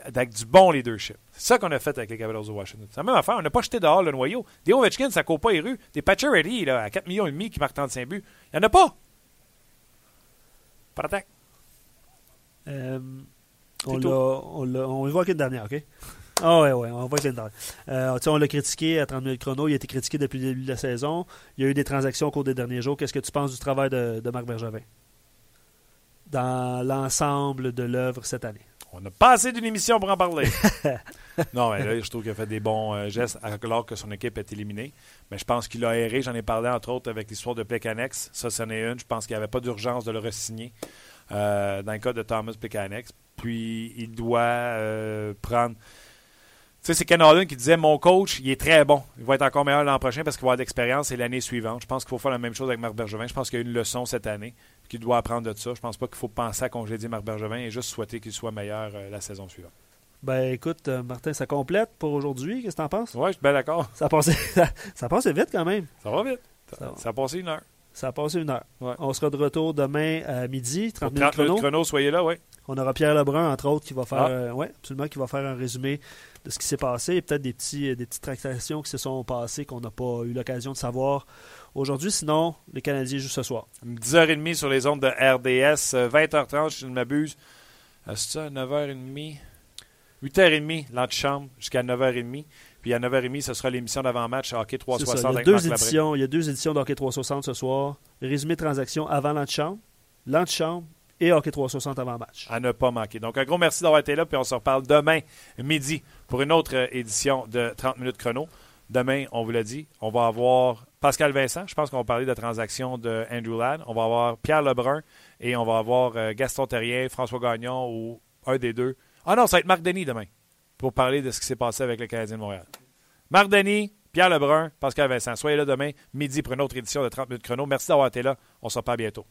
avec du bon leadership. C'est ça qu'on a fait avec les Capitals de Washington. C'est la même affaire. On n'a pas jeté dehors le noyau. Des Ovechkin, ça court pas les rues. Des Pacioretty, là, à 4 millions et demi qui marquent 35 buts. Il n'y en a pas. Pas d'attaque. Euh, on, l'a, on, l'a, on qu'une dernière, OK? Ah ouais, ouais, on voit qu'une dernière. Euh, on l'a critiqué à 30 minutes chrono. Il a été critiqué depuis le début de la saison. Il y a eu des transactions au cours des derniers jours. Qu'est-ce que tu penses du travail de, de Marc Bergevin dans l'ensemble de l'œuvre cette année? On n'a pas assez d'une émission pour en parler. non, mais là, je trouve qu'il a fait des bons euh, gestes alors que son équipe est éliminée. Mais je pense qu'il a erré. J'en ai parlé entre autres avec l'histoire de Plekanex. Ça, c'en est une. Je pense qu'il n'y avait pas d'urgence de le re-signer euh, dans le cas de Thomas Plekanex. Puis, il doit euh, prendre. Tu sais, c'est Ken Holland qui disait Mon coach, il est très bon. Il va être encore meilleur l'an prochain parce qu'il va avoir d'expérience et l'année suivante. Je pense qu'il faut faire la même chose avec Marc Bergevin. Je pense qu'il y a une leçon cette année qu'il doit apprendre de ça. Je pense pas qu'il faut penser à congédier Marc Bergevin et juste souhaiter qu'il soit meilleur la saison suivante. Ben écoute, euh, Martin, ça complète pour aujourd'hui. Qu'est-ce que t'en penses? Oui, je suis bien d'accord. Ça a, passé, ça, passe vite quand même. Ça va vite. Ça, a passé une heure. Ça a passé une heure. On sera de retour demain à midi, 30 minutes chrono. chrono. soyez là, oui. On aura Pierre Lebrun, entre autres, qui va faire, ah. euh, ouais, absolument, qui va faire un résumé de ce qui s'est passé et peut-être des, petits, des petites tractations qui se sont passées qu'on n'a pas eu l'occasion de savoir aujourd'hui. Sinon, les Canadiens jouent ce soir. 10h30 sur les ondes de RDS, 20h30, euh, si je ne m'abuse. C'est ça, 9h30 8h30, l'antichambre, jusqu'à 9h30. Puis à 9h30, ce sera l'émission d'avant-match Hockey 360 il, y a deux éditions, il y a deux éditions d'Hockey 360 ce soir. Résumé de transaction avant l'antichambre, l'antichambre et Hockey 360 avant-match. À ne pas manquer. Donc un gros merci d'avoir été là. Puis on se reparle demain midi pour une autre édition de 30 minutes chrono. Demain, on vous l'a dit, on va avoir Pascal Vincent. Je pense qu'on va parler de la transaction de Andrew Ladd. On va avoir Pierre Lebrun et on va avoir euh, Gaston Terrien, François Gagnon ou un des deux ah non, ça va être Marc Denis demain pour parler de ce qui s'est passé avec le Canadien de Montréal. Marc Denis, Pierre Lebrun, Pascal Vincent. Soyez là demain, midi, pour une autre édition de 30 minutes chrono. Merci d'avoir été là. On se reparle bientôt.